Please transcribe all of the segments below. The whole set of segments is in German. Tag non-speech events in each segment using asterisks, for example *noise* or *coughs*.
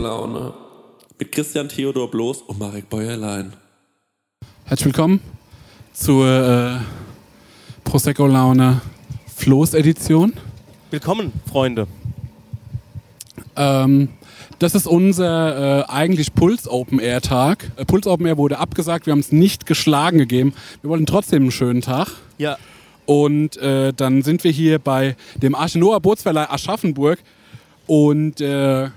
Prosecco-Laune. Mit Christian Theodor Bloß und Marek Bäuerlein. Herzlich willkommen zur äh, Prosecco-Laune Floß-Edition. Willkommen, Freunde. Ähm, das ist unser äh, eigentlich Puls Open Air Tag. Äh, Puls Open Air wurde abgesagt, wir haben es nicht geschlagen gegeben. Wir wollten trotzdem einen schönen Tag. Ja, Und äh, dann sind wir hier bei dem Arche Noah Bootsverleih Aschaffenburg und äh,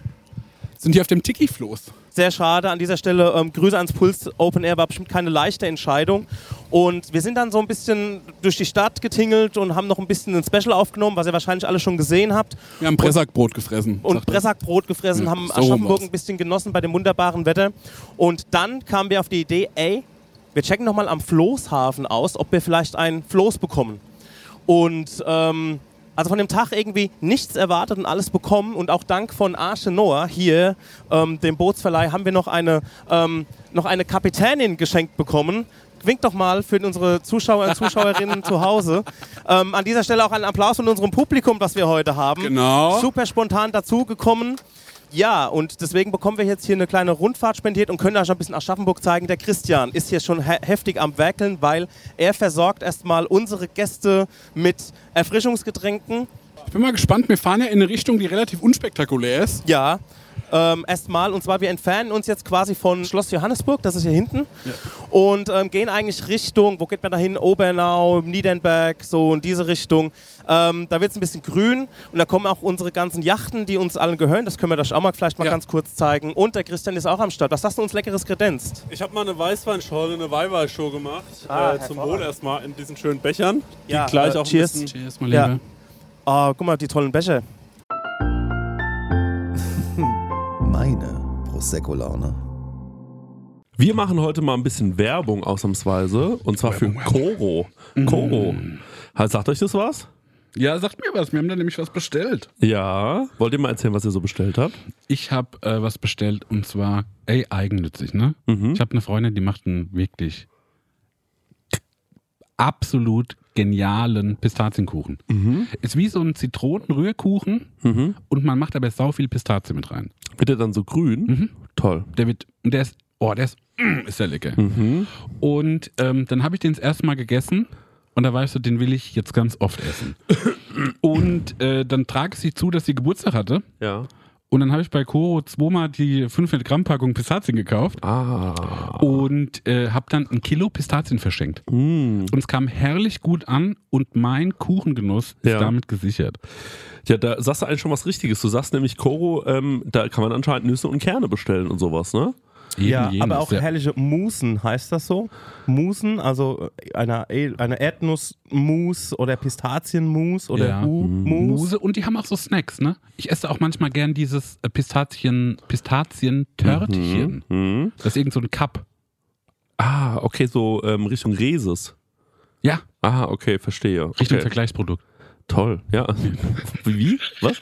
sind hier auf dem Tiki-Floß. sehr schade an dieser Stelle. Ähm, Grüße ans Puls Open Air war bestimmt keine leichte Entscheidung. Und wir sind dann so ein bisschen durch die Stadt getingelt und haben noch ein bisschen ein Special aufgenommen, was ihr wahrscheinlich alle schon gesehen habt. Wir haben Pressackbrot gefressen. Und sagt. Pressackbrot gefressen, Ja, haben so Aschaffenburg ein bisschen genossen bei dem wunderbaren Wetter. Und dann kamen wir auf die Idee, ey, wir checken nochmal am Floßhafen aus, ob wir vielleicht ein Floß bekommen. Und ähm, also von dem Tag irgendwie nichts erwartet und alles bekommen. Und auch dank von Arche Noah hier, ähm, dem Bootsverleih, haben wir noch eine, ähm, noch eine Kapitänin geschenkt bekommen. Winkt doch mal für unsere Zuschauer und Zuschauerinnen *laughs* zu Hause. Ähm, an dieser Stelle auch einen Applaus von unserem Publikum, das wir heute haben. Genau. Super spontan dazugekommen. Ja, und deswegen bekommen wir jetzt hier eine kleine Rundfahrt spendiert und können euch ein bisschen Aschaffenburg zeigen. Der Christian ist hier schon he heftig am Werkeln, weil er versorgt erstmal unsere Gäste mit Erfrischungsgetränken. Ich bin mal gespannt, wir fahren ja in eine Richtung, die relativ unspektakulär ist. Ja, ähm, erstmal. Und zwar, wir entfernen uns jetzt quasi von Schloss Johannesburg, das ist hier hinten, und ähm, gehen eigentlich Richtung, wo geht man da hin? Obernau, Niedernberg, so in diese Richtung. Ähm, da wird es ein bisschen grün und da kommen auch unsere ganzen Yachten, die uns allen gehören. Das können wir euch auch mal vielleicht mal Ja. ganz kurz zeigen. Und der Christian ist auch am Start. Was hast du uns Leckeres kredenzt? Ich habe mal eine Weißweinschorle, eine Weihweißshow gemacht. Ah, äh, zum. Wohl erstmal in diesen schönen Bechern. Die Ja, gleich äh, auch cheers. ein bisschen Cheers, mein Ja. Lieber. Oh, guck mal, die tollen Becher. Meine Prosecco-Laune. Wir machen heute mal ein bisschen Werbung ausnahmsweise. Und zwar für Koro. Koro. Halt, Sagt euch das was? Ja, sagt mir was. Wir haben da nämlich was bestellt. Ja. Wollt ihr mal erzählen, was ihr so bestellt habt? Ich habe äh, was bestellt und zwar, ey, eigennützig, ne? Mhm. Ich habe eine Freundin, die macht einen wirklich absolut genialen Pistazienkuchen. Ist wie so ein Zitronenrührkuchen Mhm. und man macht aber sau viel Pistazie mit rein. Wird der dann so grün? Mhm. Toll. Der wird, und der ist, oh, der ist, mm, ist der lecker. Mhm. Und ähm, dann habe ich den das erste Mal gegessen und da ich so, den will ich jetzt ganz oft essen. *coughs* Und äh, dann trage ich sie zu, dass sie Geburtstag hatte. Ja. Und dann habe ich bei Koro zweimal die 500 Gramm Packung Pistazien gekauft Ah. und äh, habe dann ein Kilo Pistazien verschenkt. Mm. Und es kam herrlich gut an und mein Kuchengenuss ist Ja. damit gesichert. Ja, da sagst du eigentlich schon was Richtiges. Du sagst nämlich, Koro, ähm, da kann man anscheinend Nüsse und Kerne bestellen und sowas, ne? Eben ja, jenes, aber auch ja. herrliche Musen, heißt das so? Musen, also äh, eine, eine Erdnussmus oder Pistazienmus oder Ja. Hu-Mus. Muse und die haben auch so Snacks, ne? Ich esse auch manchmal gern dieses äh, Pistazien, Pistazien-Törtchen. Mhm. Das ist irgend so ein Cup. Ah, okay, so ähm, Richtung Reses. Ja, Ah, okay, verstehe. Richtung okay. Vergleichsprodukt. Toll, ja. *laughs* Wie? Was?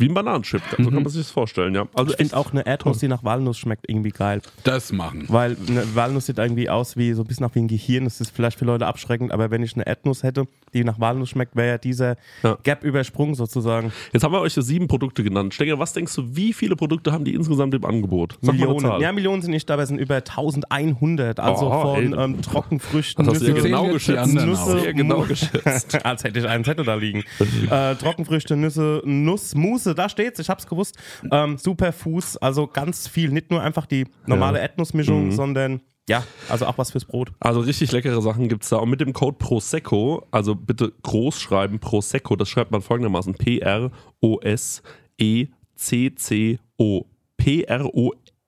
Wie ein Bananenchip. So kann man sich das vorstellen, ja. Also Ich finde auch eine Erdnuss, die nach Walnuss schmeckt, irgendwie geil. Das machen. Weil eine Walnuss sieht irgendwie aus wie so ein bisschen nach wie ein Gehirn. Das ist vielleicht für Leute abschreckend, aber wenn ich eine Erdnuss hätte, die nach Walnuss schmeckt, wäre ja dieser Ja. Gap übersprungen sozusagen. Jetzt haben wir euch so sieben Produkte genannt. Stenger, was denkst du, wie viele Produkte haben die insgesamt im Angebot? Sag Millionen. Ja, Millionen sind nicht dabei, es sind über 1100. Also Oh, von ähm, Trockenfrüchten, Das hast du ja Nüsse, genau sehen jetzt die geschätzt. Nüsse. Sehr genau geschätzt. *laughs* Als hätte ich einen Zettel da liegen. äh, Trockenfrüchte, Nüsse, Nuss, Mousse, da steht's, ich hab's gewusst. Ähm, Superfuß, also ganz viel. Nicht nur einfach die normale Ja. Erdnussmischung, Mhm. ja, ja, also auch was fürs Brot. Also richtig leckere Sachen gibt es da. Und mit dem Code Prosecco, also bitte groß schreiben, Prosecco, das schreibt man folgendermaßen: E P-R-O-S-E-C-C-O.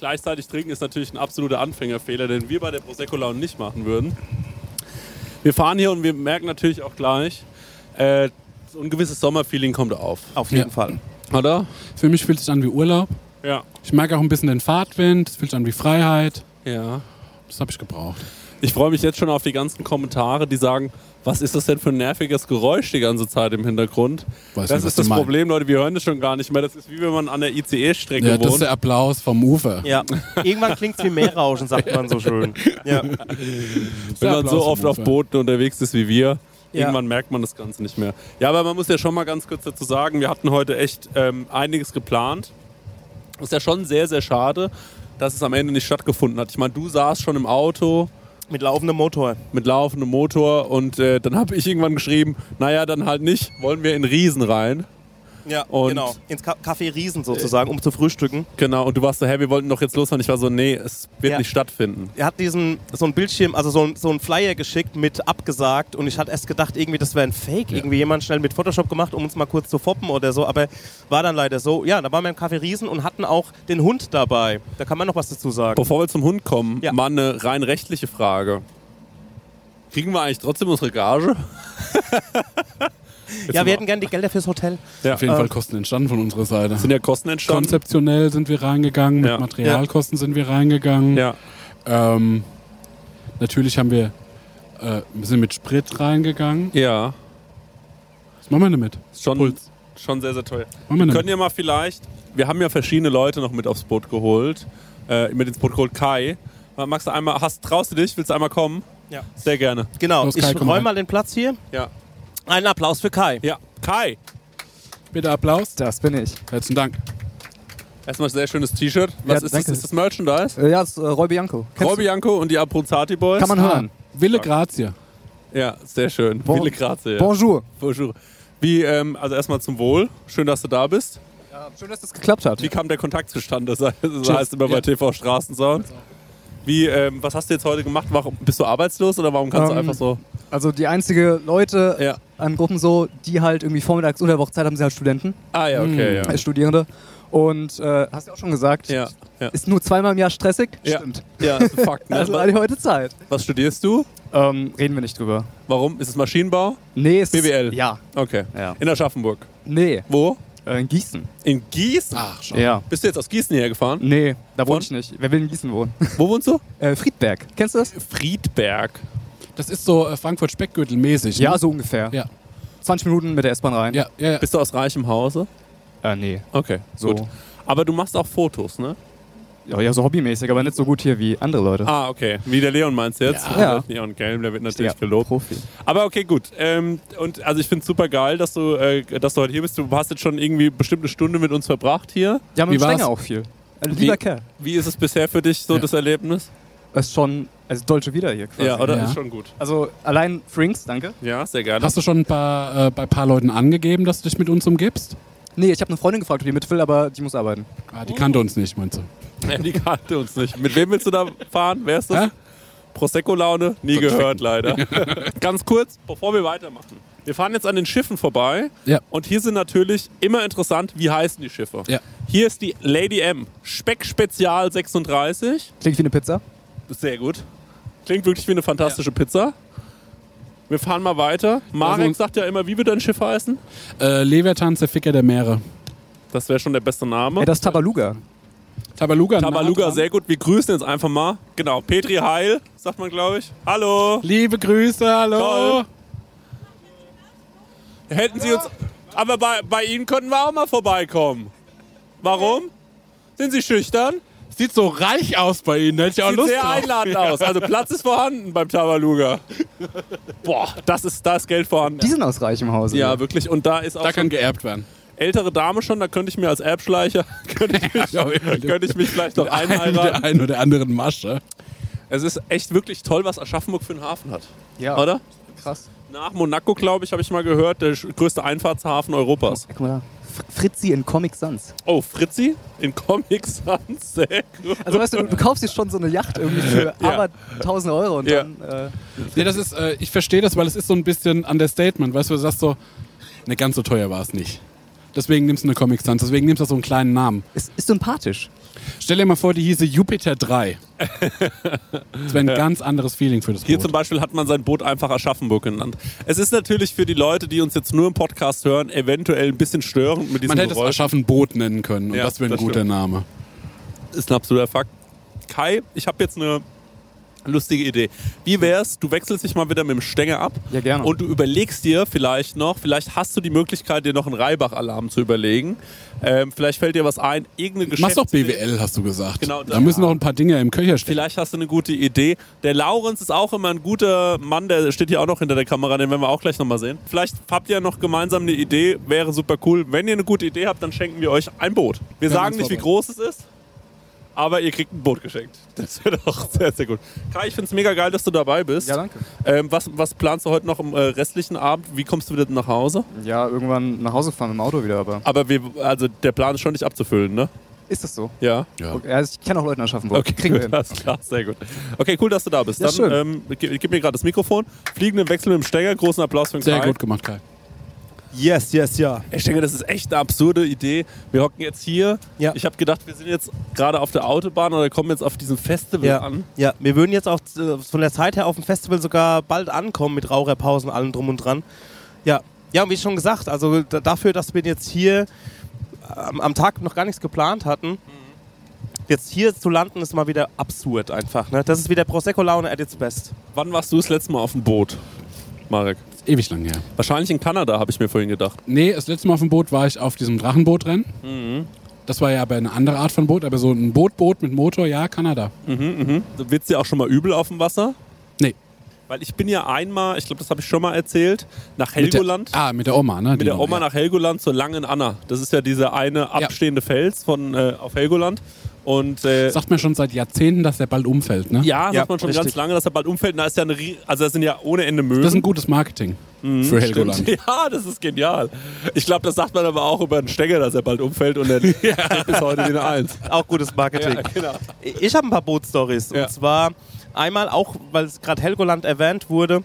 Gleichzeitig trinken ist natürlich ein absoluter Anfängerfehler, den wir bei der Prosecco Laune nicht machen würden. Wir fahren hier und wir merken natürlich auch gleich, äh, so ein gewisses Sommerfeeling kommt auf. Auf jeden Ja. Fall. Oder? Für mich fühlt es sich an wie Urlaub. Ja. Ich merke auch ein bisschen den Fahrtwind. Es fühlt sich an wie Freiheit. Ja. Das habe ich gebraucht. Ich freue mich jetzt schon auf die ganzen Kommentare, die sagen, was ist das denn für ein nerviges Geräusch die ganze Zeit im Hintergrund? Weiß das nicht, ist das meinst. Problem, Leute, wir hören das schon gar nicht mehr. Das ist wie wenn man an der ICE-Strecke Ja, das ist wohnt. der Applaus vom Ufer. Ja, irgendwann klingt's wie Meerrauschen, sagt man so schön. *laughs* Ja. wenn man so oft auf. Booten unterwegs ist wie wir. Ja. Irgendwann merkt man das Ganze nicht mehr. Ja, aber man muss ja schon mal ganz kurz dazu sagen, wir hatten heute echt ähm, einiges geplant. Ist ja schon sehr, sehr schade, dass es am Ende nicht stattgefunden hat. Ich meine, du saßt schon im Auto Mit laufendem Motor. mit laufendem Motor und äh, dann habe ich irgendwann geschrieben, naja, dann halt nicht, wollen wir in Riesen rein. Ja, Und- genau. Ins Ka Café Riesen sozusagen, um zu frühstücken. Genau, und du warst so, hä, wir wollten doch jetzt losfahren. Ich war so, nee, es wird Ja. nicht stattfinden. Er hat diesen, so ein Bildschirm, also so ein, so ein Flyer geschickt mit abgesagt und ich hatte erst gedacht, irgendwie das wäre ein Fake, irgendwie jemand schnell mit Photoshop gemacht, um uns mal kurz zu foppen oder so, aber war dann leider so. Ja, da waren wir im Café Riesen und hatten auch den Hund dabei. Da kann man noch was dazu sagen. Bevor wir zum Hund kommen, Ja. mal eine rein rechtliche Frage. Kriegen wir eigentlich trotzdem unsere Gage? *laughs* Ja, wir hätten gerne die Gelder fürs Hotel. Ja. Auf jeden Ähm, Fall Kosten entstanden von unserer Seite. Sind ja Kosten entstanden. Konzeptionell sind wir reingegangen, mit Ja. Materialkosten sind wir reingegangen. Ja. Ähm, natürlich haben wir, äh, wir sind mit Sprit reingegangen. Ja. Was machen wir damit? Schon, Puls. schon sehr, sehr machen wir Wir können ja mal vielleicht, wir haben ja verschiedene Leute noch mit aufs Boot geholt. Äh, mit ins Boot geholt. Kai, magst du einmal, hast, traust du dich? Willst du einmal kommen? Ja. Sehr gerne. Genau, Los, ich Kai, komm räume mal den Platz hier. Ja. Einen Applaus für Kai. Ja. Kai, Bitte Applaus. Das bin ich. Herzlichen Dank. erstmal sehr schönes T-Shirt. Was Ja, ist das? Ist das Merchandise? Äh, ja, das ist äh, Roy Bianco. Kennst Roy Bianco und die Abruzzati Boys? du? Kann man hören. Wille Grazie. Ja, sehr schön. Bon- Viele Grazie. Ja. Bonjour. Bonjour. Wie, ähm, also erstmal zum Wohl. Schön, dass du da bist. Ja, schön, dass das geklappt hat. Wie kam der Kontakt zustande? *laughs* Das das heißt immer bei Ja. TV Straßensound. Wie, ähm, was hast du jetzt heute gemacht? Warum, bist du arbeitslos oder warum kannst du Ähm, einfach so? Also die einzige Leute Ja. an Gruppen so, die halt irgendwie vormittags unter der Wochezeit haben, sind halt Studenten, Ah ja, okay, äh, ja. Studierende. Und äh, hast du auch schon gesagt, Ja, ja. ist nur zweimal im Jahr stressig? Ja. Stimmt. Ja, das ist ein *laughs* Fakt. Ne? Also hatte ich heute Zeit. was studierst du? Ähm, reden wir nicht drüber. Warum? Ist es Maschinenbau? Nee, es BWL. Ist, ja. Okay. Ja. In Aschaffenburg. Nee, Wo? Äh, in Gießen. In Gießen? Ach, schon. Ja. Bist du jetzt aus Gießen hierher gefahren? Nee, da wohne ich nicht. Wer will in Gießen wohnen? Wo wohnst du? *laughs* äh, Friedberg. Kennst du das? Friedberg. Das ist so äh, Frankfurt-Speckgürtel-mäßig. Ne? Ja, so ungefähr. Ja. 20 Minuten mit der S-Bahn rein. Ja, ja, ja. Bist du aus reichem Hause? Äh, nee. Okay, So. gut. Aber du machst auch Fotos, ne? Ja, ja, so hobbymäßig, aber nicht so gut hier wie andere Leute. Ah, okay. Wie der Leon meinst du jetzt? Ja. Leon Gelm, der wird natürlich Ja, gelobt. Profi. Aber okay, gut. Ähm, und also ich finde es super geil, dass du, äh, dass du heute hier bist. Du hast jetzt schon irgendwie bestimmt eine Stunde mit uns verbracht hier. Ja, mit Wie dem auch viel. Ein Wie- lieber Kerl. Wie ist es bisher für dich so Ja. das Erlebnis? Das ist schon, also deutsche wieder hier quasi. Ja, oder? Ja. Ist schon gut. Also allein Frinks, danke. Ja, sehr geil. Hast du schon ein paar, äh, bei ein paar Leuten angegeben, dass du dich mit uns umgibst? Nee, ich habe eine Freundin gefragt, ob die mit will, aber die muss arbeiten. Ah, die kannte uns nicht, meinst du? Ja, die kannte uns nicht. Mit wem willst du da fahren? Wer ist das? Hä? Prosecco-Laune? Nie gehört, leider. *laughs* Ganz kurz, bevor wir weitermachen. Wir fahren jetzt an den Schiffen vorbei. Ja. Und hier sind natürlich immer interessant, wie heißen die Schiffe. Ja. Hier ist die Lady M. Speck Spezial 36. Klingt wie eine Pizza. Sehr gut. Klingt wirklich wie eine fantastische Pizza. Wir fahren mal weiter. Marek Also- sagt ja immer, wie wird dein Schiff heißen? Äh, Leviathan, Zerficker der Meere. Das wäre schon der beste Name. Ey, das ist Tabaluga. Tabaluga. Tabaluga, sehr gut. Wir grüßen jetzt einfach mal. Genau, Petri Heil, sagt man, glaube ich. Hallo. Liebe Grüße, hallo. Toll. Hätten Sie uns. Aber bei, bei Ihnen könnten wir auch mal vorbeikommen. Warum? Sind Sie schüchtern? Sieht so reich aus bei Ihnen, da hätte ich auch Sieht Lust sehr drauf. einladend aus. Also Platz ist vorhanden beim Tabaluga. Boah, das ist, da ist Geld vorhanden. Die sind aus reichem Hause. Ja, wirklich. Und da ist auch Da kann geerbt werden. ältere Dame schon, da könnte ich mir als Erbschleicher, *laughs* könnte ich mich, Ja, könnte ich mich vielleicht noch der einheiraten. einen oder anderen Masche. Es ist echt wirklich toll, was Aschaffenburg für einen Hafen hat. ja. Oder? Krass. Nach Monaco, glaube ich, habe ich mal gehört, der größte Einfahrtshafen Europas. Ja, guck mal da. Fr- Fritzi in Comic Sans. Oh, Fritzi in Comic Sans, sehr gut. Also weißt du, du kaufst dir schon so eine Yacht irgendwie für Ja. aber 1000 Euro und Ja. dann... Äh, Nee, das ist, äh, ich verstehe das, weil es ist so ein bisschen Understatement. Weißt du, du sagst so, ne, ganz so teuer war es nicht. Deswegen nimmst du eine Comic Sans, deswegen nimmst du so einen kleinen Namen. ist, ist sympathisch. Stell dir mal vor, die hieße Jupiter 3. *laughs* Das wäre ein ganz anderes Feeling für das Hier Boot. zum Beispiel hat man sein Boot einfach Aschaffenburg genannt. Es ist natürlich für die Leute, die uns jetzt nur im Podcast hören, eventuell ein bisschen störend mit diesem Man hätte es Geräusch. Aschaffenboot nennen können und Ja, das wäre ein guter stimmt. Name. ist ein absoluter Fakt. Kai, ich habe jetzt eine lustige Idee. Wie wär's, du wechselst dich mal wieder mit dem Stänger ab Ja, gerne. und du überlegst dir vielleicht noch, vielleicht hast du die Möglichkeit, dir noch einen Reibach-Alarm zu überlegen. Ähm, vielleicht fällt dir was ein, irgendeine Mach doch. BWL, hast du gesagt. Genau, da da- müssen noch ein paar Dinge im Köcher stehen. Vielleicht hast du eine gute Idee. Der Laurenz ist auch immer ein guter Mann, der steht hier auch noch hinter der Kamera, den werden wir auch gleich nochmal sehen. Vielleicht habt ihr noch gemeinsam eine Idee, wäre super cool. Wenn ihr eine gute Idee habt, dann schenken wir euch ein Boot. Wir haben sagen nicht, wie groß es ist, aber ihr kriegt ein Boot geschenkt. Das wäre doch sehr, sehr gut. Kai, ich finde es mega geil, dass du dabei bist. Ja, danke. Ähm, was, was planst du heute noch im äh, restlichen Abend? Wie kommst du wieder nach Hause? Ja, irgendwann nach Hause fahren mit dem Auto wieder, aber... Aber wir, also der Plan ist schon nicht abzufüllen, ne? Ist das so? Ja. Ja. Okay, also ich kenne auch Leute in Aschaffenburg. Okay, Kriegen wir gut, hin. alles klar, sehr gut. Okay, cool, dass du da bist. Ja, Dann schön. ähm, gib, gib mir gerade das Mikrofon. Fliegenden Wechsel mit dem Stenger, großen Applaus für den Sehr Kai. gut gemacht, Kai. Yes, yes, ja. Ich denke, das ist echt eine absurde Idee. Wir hocken jetzt hier. Ja. Ich habe gedacht, wir sind jetzt gerade auf der Autobahn oder kommen jetzt auf diesem Festival Ja, an. ja, wir würden jetzt auch äh, von der Zeit her auf dem Festival sogar bald ankommen mit Raucherpausen, allem drum und dran. Ja, ja, und wie schon gesagt, also da- dafür, dass wir jetzt hier am, am Tag noch gar nichts geplant hatten, jetzt hier zu landen, ist mal wieder absurd einfach. Ne? Das ist wieder Prosecco-Laune at its best. Wann warst du das letzte Mal auf dem Boot, Marek? Ewig lang her. Wahrscheinlich in Kanada, habe ich mir vorhin gedacht. Nee, das letzte Mal auf dem Boot war ich auf diesem Drachenbootrennen. Mhm. Das war ja aber eine andere Art von Boot, aber so ein Bootboot mit Motor, ja, Kanada. Wird es dir auch schon mal übel auf dem Wasser? Nee. Weil ich bin ja einmal, ich glaube, das habe ich schon mal erzählt, nach Mit der, Helgoland. ah, mit der Oma, ne? mit der Oma ja. nach Helgoland zur Langen Anna. Das ist ja dieser eine abstehende Fels von, äh, auf Helgoland. Und äh, Sagt mir schon seit Jahrzehnten, dass der bald umfällt, ne? ja, sagt Ja, man schon richtig. ganz lange, dass er bald umfällt. Da ist ja eine, also das sind ja ohne Ende Möwen. Das ist ein gutes Marketing für Helgoland. Stimmt. *laughs* Ja, das ist genial. Ich glaube, das sagt man aber auch über einen Stenger, dass er bald umfällt und er *laughs* *laughs* steht bis heute wie eine Eins. Auch gutes Marketing. Ja, genau. Ich habe ein paar Bootstories. Ja. Und zwar einmal auch, weil es gerade Helgoland erwähnt wurde.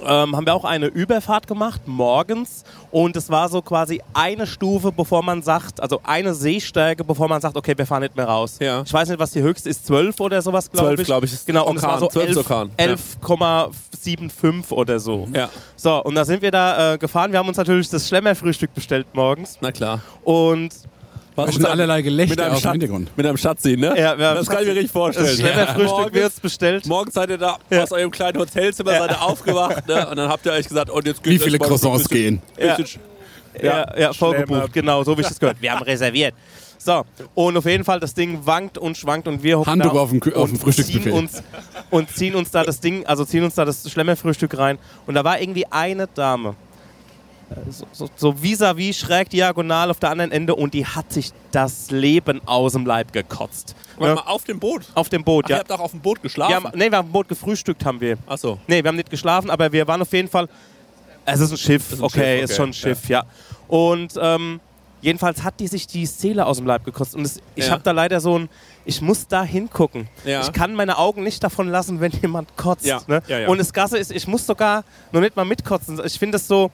Ähm, haben wir auch eine Überfahrt gemacht, morgens. Und es war so quasi eine Stufe, bevor man sagt, also eine Sehstärke, bevor man sagt, okay, wir fahren nicht mehr raus. Ja. Ich weiß nicht, was die höchste ist, 12 oder sowas, glaube 12, ich. glaub ich, ist Genau, und es Orkan, war so 12 11 Orkan, ja. 11,75 oder so. Ja, So, und da sind wir da äh, gefahren. Wir haben uns natürlich das Schlemmerfrühstück bestellt morgens. na klar. Und Was sind allerlei mit Gelächter einem, aus dem Hintergrund. mit einem Schatzi, ne? Ja, wir haben das kann ich mir richtig vorstellen. das Schlemmerfrühstück Morgens- wird bestellt. Morgens seid ihr da aus eurem kleinen Hotelzimmer, seid ihr aufgewacht, ne? Und dann habt ihr euch gesagt, und jetzt Wie geht's viele so ein Croissants bisschen- gehen? Ja. bisschen- Ja, ja, vorgebucht, Schlemmer. genau, so wie ich das gehört. Wir haben reserviert. So, und auf jeden Fall, das Ding wankt und schwankt und wir hocken Handtuch da auf dem auf dem und Frühstücksbuffet. ziehen uns Und ziehen uns da das Ding, also ziehen uns da das Schlemmerfrühstück rein. Und da war irgendwie eine Dame, so- so so vis-à-vis schräg diagonal auf der anderen Ende und die hat sich das Leben aus dem Leib gekotzt. Ja, mal, auf dem Boot. auf dem Boot, Ach, Ihr ja. habt auch auf dem Boot geschlafen? haben, nee, wir haben im Boot gefrühstückt, haben wir. Achso. Nee, wir haben nicht geschlafen, aber wir waren auf jeden Fall. Es ist ein Schiff, Ist ein okay, Schiff, ist okay, schon ein Schiff, ja. Und ähm, jedenfalls hat die sich die Seele aus dem Leib gekostet. Und es, ich Ja. habe da leider so ein. Ich muss da hingucken. Ja. Ich kann meine Augen nicht davon lassen, wenn jemand kotzt. Ja, Ne? ja, ja. Und das Gasse ist, ich muss sogar noch nicht mal mitkotzen. Ich finde es so.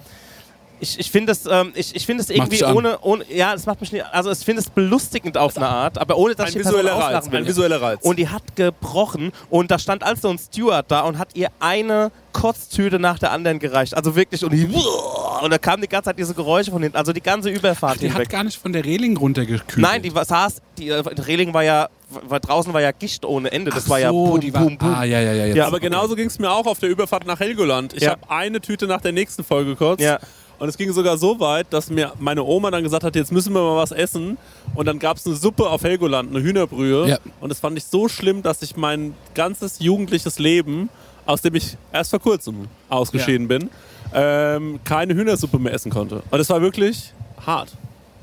Ich, ich finde es ähm, ich, ich find es irgendwie ohne, ohne. Ja, das macht mich nicht. Also, ich finde es belustigend auf eine Art, aber ohne dass Ein ich die visueller Reiz. auslachen will. Ein visueller Reiz. Und die hat gebrochen und da stand also ein Steward da und hat ihr eine Kotztüte nach der anderen gereicht. Also wirklich und, die, *laughs* und da kamen die ganze Zeit diese Geräusche von hinten. Also die ganze Überfahrt Die hat hinweg. gar nicht von der Reling runtergekühlt. Nein, die saß, die äh, die Reling war ja, war, draußen war ja Gicht ohne Ende. Das Ach war ja so, boom, die war, boom, boom. Ah, ja, ja, ja. Ja, Aber genauso ging es mir auch auf der Überfahrt nach Helgoland. Ich Ja. habe eine Tüte nach der nächsten Folge gekotzt. Ja. Und es ging sogar so weit, dass mir meine Oma dann gesagt hat, jetzt müssen wir mal was essen. Und dann gab es eine Suppe auf Helgoland, eine Hühnerbrühe. Ja. Und das fand ich so schlimm, dass ich mein ganzes jugendliches Leben, aus dem ich erst vor kurzem ausgeschieden bin, ähm, keine Hühnersuppe mehr essen konnte. Und das war wirklich hart.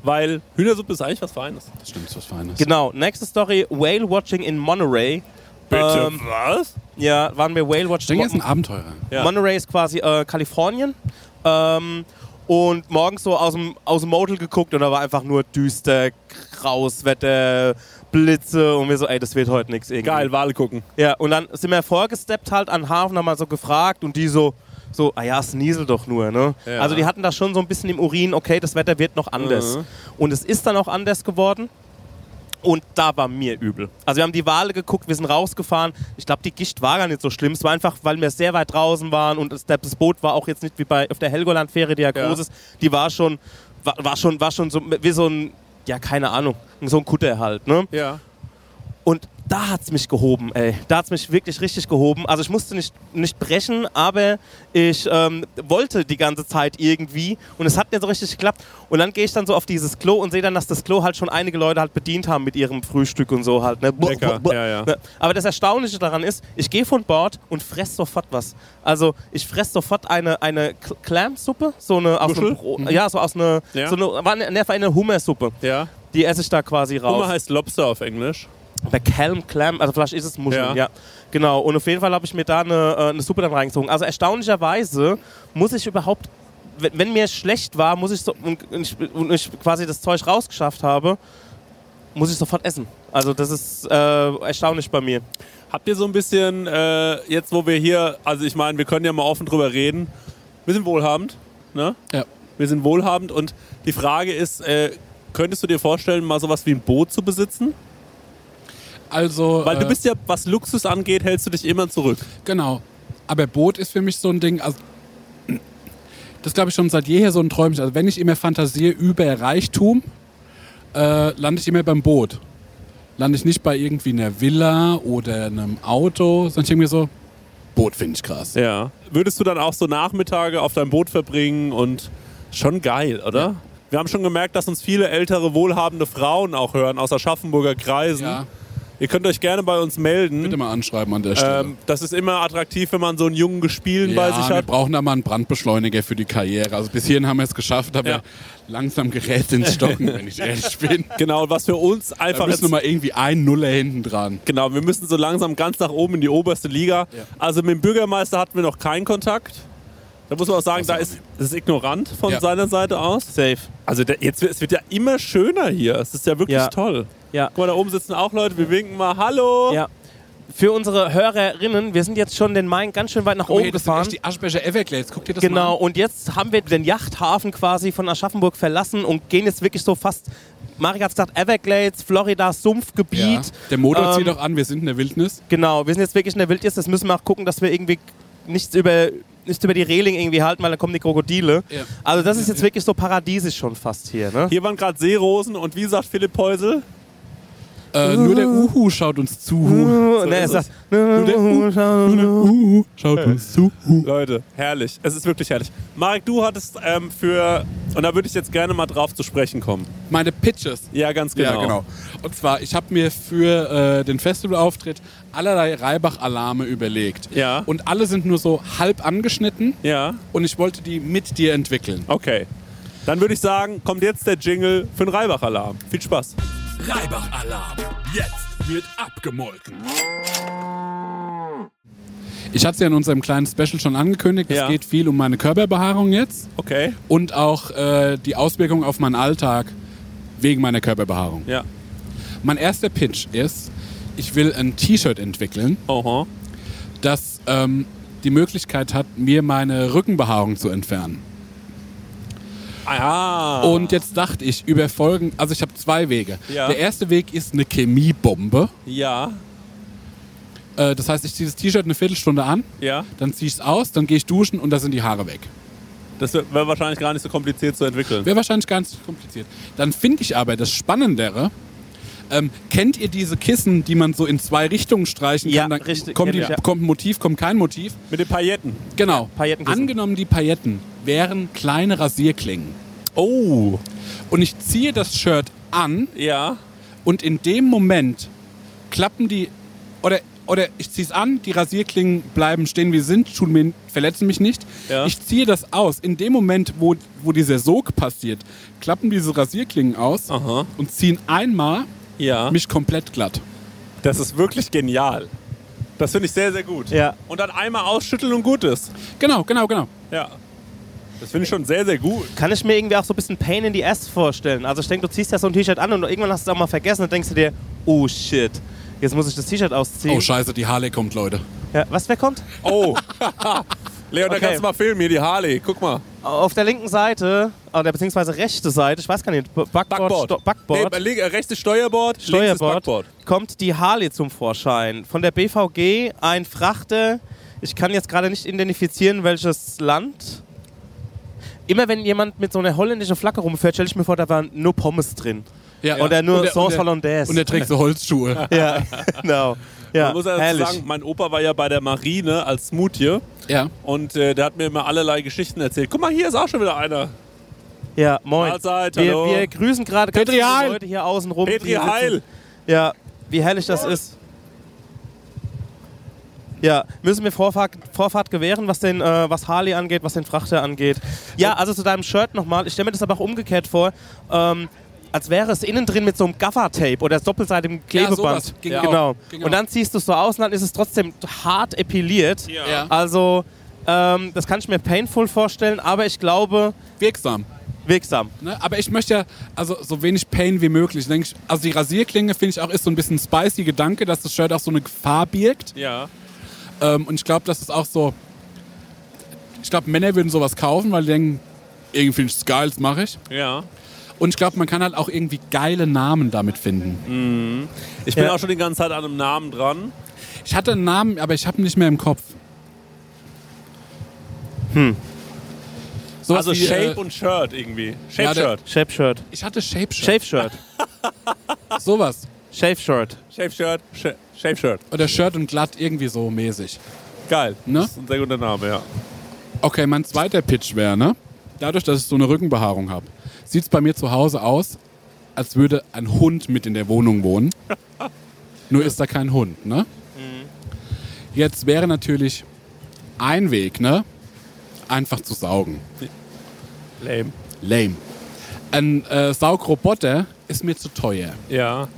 Weil Hühnersuppe ist eigentlich was Feines. Das stimmt, ist was Feines. Genau, nächste Story, Whale Watching in Monterey. Ähm, was? ja, waren wir Whale Ich Watching. denke, er ist ein Abenteurer. Ja. Monterey ist quasi äh, Kalifornien. Ähm, und morgens so aus dem, aus dem Motel geguckt und da war einfach nur düster, graues Wetter, Blitze und wir so, ey, das wird heute nichts irgendwie. Geil, Wale gucken. Ja, und dann sind wir vorgesteppt halt an den Hafen, haben mal so gefragt und die so, so, ah ja, es nieselt doch nur, ne? Ja. Also die hatten da schon so ein bisschen im Urin, okay, das Wetter wird noch anders. Mhm. Und es ist dann auch anders geworden. Und da war mir übel. Also wir haben die Wale geguckt, wir sind rausgefahren. Ich glaube, die Gicht war gar nicht so schlimm. Es war einfach, weil wir sehr weit draußen waren und das, Boot war auch jetzt nicht wie bei auf der Helgoland-Fähre, die ja Ja. groß ist. Die war schon, war, war schon, war schon so wie so ein, ja keine Ahnung, so ein Kutter halt, ne? Ja. Und da hat's mich gehoben, ey. Da hat's mich wirklich richtig gehoben. Also ich musste nicht, nicht brechen, aber ich ähm, wollte die ganze Zeit irgendwie und es hat nicht so richtig geklappt. Und dann gehe ich dann so auf dieses Klo und sehe dann, dass das Klo halt schon einige Leute halt bedient haben mit ihrem Frühstück und so halt. Ne? Lecker, ja, ja. Ne? Aber das Erstaunliche daran ist, ich gehe von Bord und fress sofort was. Also ich fress sofort eine, eine Cl- Clam-Suppe, so eine aus einem Brot, ja, so aus einer, Ja. so eine, war eine, ne, eine Hummersuppe. Ja. Die esse ich da quasi raus. Hummer heißt Lobster auf Englisch. Der Calm Clam, also vielleicht ist es Muscheln, ja. Ja. Genau, und auf jeden Fall habe ich mir da eine, äh, eine Suppe dann reingezogen. Also erstaunlicherweise muss ich überhaupt, wenn, wenn mir schlecht war, muss ich so, und ich, und ich quasi das Zeug rausgeschafft habe, muss ich sofort essen. Also das ist äh, erstaunlich bei mir. Habt ihr so ein bisschen, äh, jetzt wo wir hier, also ich meine, wir können ja mal offen drüber reden, wir sind wohlhabend, ne? Ja. Wir sind wohlhabend und die Frage ist, äh, könntest du dir vorstellen, mal sowas wie ein Boot zu besitzen? Also, Weil du äh, bist ja, was Luxus angeht, hältst du dich immer zurück. Genau. Aber Boot ist für mich so ein Ding, also das glaube ich schon seit jeher so ein Träumchen. Also wenn ich immer fantasiere über Reichtum, äh, lande ich immer beim Boot. Lande ich nicht bei irgendwie einer Villa oder einem Auto, sondern ich denke mir so, Boot finde ich krass. Ja. Würdest du dann auch so Nachmittage auf deinem Boot verbringen und schon geil, oder? Wir haben schon gemerkt, dass uns viele ältere, wohlhabende Frauen auch hören aus Aschaffenburger Kreisen. Ja, Ihr könnt euch gerne bei uns melden. bitte mal anschreiben an der Stelle. Ähm, das ist immer attraktiv, wenn man so einen jungen Gespielen ja, bei sich wir hat. brauchen da mal einen Brandbeschleuniger für die Karriere. Also bis hierhin haben wir es geschafft, aber Ja. langsam gerät ins Stocken, wenn ich ehrlich *laughs* bin. Genau, was für uns Da einfach müssen jetzt, wir mal irgendwie ein Nuller hinten dran. genau, wir müssen so langsam ganz nach oben in die oberste Liga. Ja. Also mit dem Bürgermeister hatten wir noch keinen Kontakt. Da muss man auch sagen, Das da ist ist ignorant von Ja. seiner Seite aus. Safe. Also der, jetzt wird- es wird ja immer schöner hier. Es ist ja wirklich Ja. toll. Ja. Guck mal, da oben sitzen auch Leute. Wir winken mal Hallo. Ja. für unsere Hörerinnen, wir sind jetzt schon den Main ganz schön weit nach Oh, oben hey, das sind gefahren. echt die Aschbecher Everglades. Guck dir das Genau, mal an. und jetzt haben wir den Yachthafen quasi von Aschaffenburg verlassen und gehen jetzt wirklich so fast, Marek hat gesagt, Everglades, Florida, Sumpfgebiet. Ja. Der Motor zieht Ähm, auch an, wir sind in der Wildnis. Genau, wir sind jetzt wirklich in der Wildnis, das müssen wir auch gucken, dass wir irgendwie nichts über, nichts über die Reling irgendwie halten, weil dann kommen die Krokodile. Ja. Also das ist jetzt wirklich so paradiesisch schon fast hier, ne? Hier waren gerade Seerosen und wie sagt Philipp Heusel? Äh, nur der *laughs* Uhu schaut uns zu. Uh, ne, er sagt, Uhu schaut uns zu. Leute, herrlich. Es ist wirklich herrlich. Marek, du hattest ähm, für, und da würde ich jetzt gerne mal drauf zu sprechen kommen. Meine Pitches. Ja, ganz genau. Ja, genau. Und zwar, ich habe mir für äh, den Festivalauftritt allerlei Reibach-Alarme überlegt. Ja. Und alle sind nur so halb angeschnitten Ja, und ich wollte die mit dir entwickeln. okay. Dann würde ich sagen, kommt jetzt der Jingle für den Reibach-Alarm. Viel Spaß. Reibach-Alarm. Jetzt wird abgemolken. Ich hatte es ja in unserem kleinen Special schon angekündigt. Es Ja. geht viel um meine Körperbehaarung jetzt Okay. und auch äh, die Auswirkungen auf meinen Alltag wegen meiner Körperbehaarung. Ja. Mein erster Pitch ist, ich will ein T-Shirt entwickeln, Oha. das ähm, die Möglichkeit hat, mir meine Rückenbehaarung zu entfernen. Ah. Und jetzt dachte ich über Folgen, also ich habe zwei Wege. Ja. Der erste Weg ist eine Chemiebombe. Ja. Äh, das heißt, ich ziehe das T-Shirt eine Viertelstunde an, Ja. dann ziehe ich es aus, dann gehe ich duschen und da sind die Haare weg. Das wäre wär wahrscheinlich gar nicht so kompliziert zu entwickeln. Wäre wahrscheinlich ganz kompliziert. Dann finde ich aber das Spannendere. Ähm, kennt ihr diese Kissen, die man so in zwei Richtungen streichen Ja, kann? Dann richtig, Kommt, die, ich, ja. kommt ein Motiv, kommt kein Motiv. Mit den Pailletten. Genau. Paillettenkissen. Angenommen, die Pailletten wären kleine Rasierklingen. Oh. Und ich ziehe das Shirt an Ja. und in dem Moment klappen die. Oder, oder ich ziehe es an, die Rasierklingen bleiben stehen, wie sie sind, tun mir, verletzen mich nicht. Ja. Ich ziehe das aus. In dem Moment, wo, wo dieser Sog passiert, klappen diese Rasierklingen aus Aha. und ziehen einmal Ja. mich komplett glatt. Das ist wirklich genial. Das finde ich sehr, sehr gut. Ja. Und dann einmal ausschütteln und gut ist. Genau, genau, genau. Ja. Das finde ich schon sehr, sehr gut. Kann ich mir irgendwie auch so ein bisschen Pain in the Ass vorstellen. Also ich denke, du ziehst ja so ein T-Shirt an und irgendwann hast du es auch mal vergessen und denkst du dir, oh shit, jetzt muss ich das T-Shirt ausziehen. Oh, scheiße, die Harley kommt, Leute. ja, was, wer kommt? Oh. *laughs* Leon, da Okay. kannst du mal filmen, hier die Harley. Guck mal. Auf der linken Seite, oder beziehungsweise rechte Seite, ich weiß gar nicht, Backboard, Backboard. Sto- Backboard, Nee, äh, rechtes Steuerbord, Steuerbord, Backboard. kommt die Harley zum Vorschein. Von der BVG ein Frachter, ich kann jetzt gerade nicht identifizieren, welches Land. Immer wenn jemand mit so einer holländischen Flagge rumfährt, stelle ich mir vor, da waren nur Pommes drin. Ja, Oder nur und der- Sauce und der- Hollandaise. Und er trägt so Holzschuhe. *laughs* ja, genau. Ja, Man muss ja herrlich. sagen, mein Opa war ja bei der Marine als Smoothie ja. und äh, der hat mir immer allerlei Geschichten erzählt. Guck mal, hier ist auch schon wieder einer. Ja, moin. Mahlzeit, wir, hallo. wir grüßen gerade ganz Petri viele Heil. Leute hier außen rum. Petri Heil. Ja, wie herrlich das ist. Ja, müssen wir Vorfahrt, Vorfahrt gewähren, was, den, äh, was Harley angeht, was den Frachter angeht. Ja, also zu deinem Shirt nochmal. Ich stelle mir das aber auch umgekehrt vor. Ähm, als wäre es innen drin mit so einem Gaffer-Tape oder doppelseitigem Klebeband. sowas ging auch. genau. Ging auch. Und dann ziehst du es so aus und dann ist es trotzdem hart epiliert. Ja. Also, ähm, das kann ich mir painful vorstellen, aber ich glaube, Wirksam. wirksam. Ne? Aber ich möchte ja also so wenig Pain wie möglich. Ich, also die Rasierklinge finde ich auch ist so ein bisschen spicy Gedanke, dass das Shirt auch so eine Gefahr birgt. Ja. Ähm, und ich glaube, das ist auch so. Ich glaube, Männer würden sowas kaufen, weil die denken, irgendwie finde ich es geil, das mache ich. Ja. Und ich glaube, man kann halt auch irgendwie geile Namen damit finden. Ich bin Ja. auch schon die ganze Zeit an einem Namen dran. Ich hatte einen Namen, aber ich habe ihn nicht mehr im Kopf. Hm. Sowas also wie, Shape äh, und Shirt irgendwie. Shape ja, der- Shirt. Shape-Shirt. Ich hatte Shape Shirt. Shave-Shirt. Sowas. Shave-Shirt. Shape Shirt. Sh- Shape Shirt. Oder Shirt und glatt irgendwie so mäßig. Geil. Ne? Das ist ein sehr guter Name, ja. Okay, mein zweiter Pitch wäre, ne? Dadurch, dass ich so eine Rückenbehaarung habe, sieht es bei mir zu Hause aus, als würde ein Hund mit in der Wohnung wohnen. *laughs* Nur ist da kein Hund, ne? Jetzt wäre natürlich ein Weg, ne? Einfach zu saugen. Lame. Lame. Ein äh, Saugroboter ist mir zu teuer. Ja.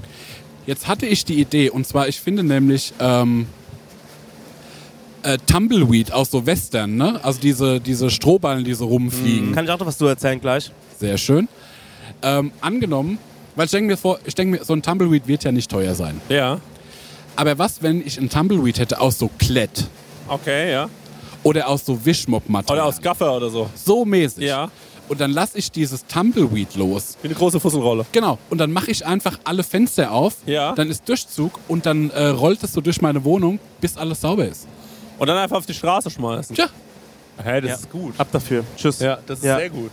Jetzt hatte ich die Idee, und zwar, ich finde nämlich ähm, äh, Tumbleweed aus so Western, ne? Also diese, diese Strohballen, die so rumfliegen. Kann ich auch noch was du erzählen gleich? Sehr schön. Ähm, angenommen, weil ich denke mir vor, ich denke mir, so ein Tumbleweed wird ja nicht teuer sein. Ja. Aber was, wenn ich ein Tumbleweed hätte aus so Klett Okay, ja. oder aus so Wischmopp-Material? Oder aus Gaffer oder so. So mäßig. Ja. Und dann lasse ich dieses Tumbleweed los. Wie eine große Fusselrolle. Genau. Und dann mache ich einfach alle Fenster auf. Ja. Dann ist Durchzug und dann äh, rollt es so durch meine Wohnung, bis alles sauber ist. Und dann einfach auf die Straße schmeißen. Tja. Hä, das Ja. ist gut. Ab dafür. Tschüss. Ja, das ist Ja. sehr gut.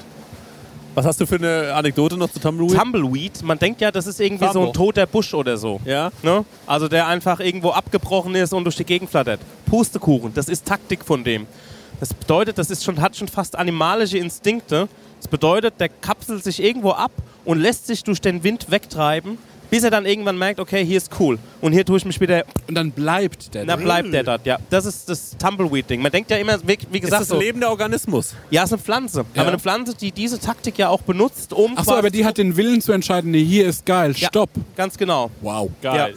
Was hast du für eine Anekdote noch zu Tumbleweed? Tumbleweed, man denkt ja, das ist irgendwie so Sambo. ein toter Busch oder so. ja. Ne? Also der einfach irgendwo abgebrochen ist und durch die Gegend flattert. Pustekuchen, das ist Taktik von dem. Das bedeutet, das ist schon, hat schon fast animalische Instinkte. Das bedeutet, der kapselt sich irgendwo ab und lässt sich durch den Wind wegtreiben, bis er dann irgendwann merkt, okay, hier ist cool. Und hier tue ich mich wieder, Und dann bleibt der. na da. bleibt der dort. Ja, das ist das Tumbleweed-Ding. Man denkt ja immer, wie, wie Ist gesagt, das so, ein lebender Organismus? ja, es ist eine Pflanze. Ja. Aber eine Pflanze, die diese Taktik ja auch benutzt, um Achso, aber die hat den Willen zu entscheiden, nee, hier ist geil, Ja. stopp. Ganz genau. Wow. Geil.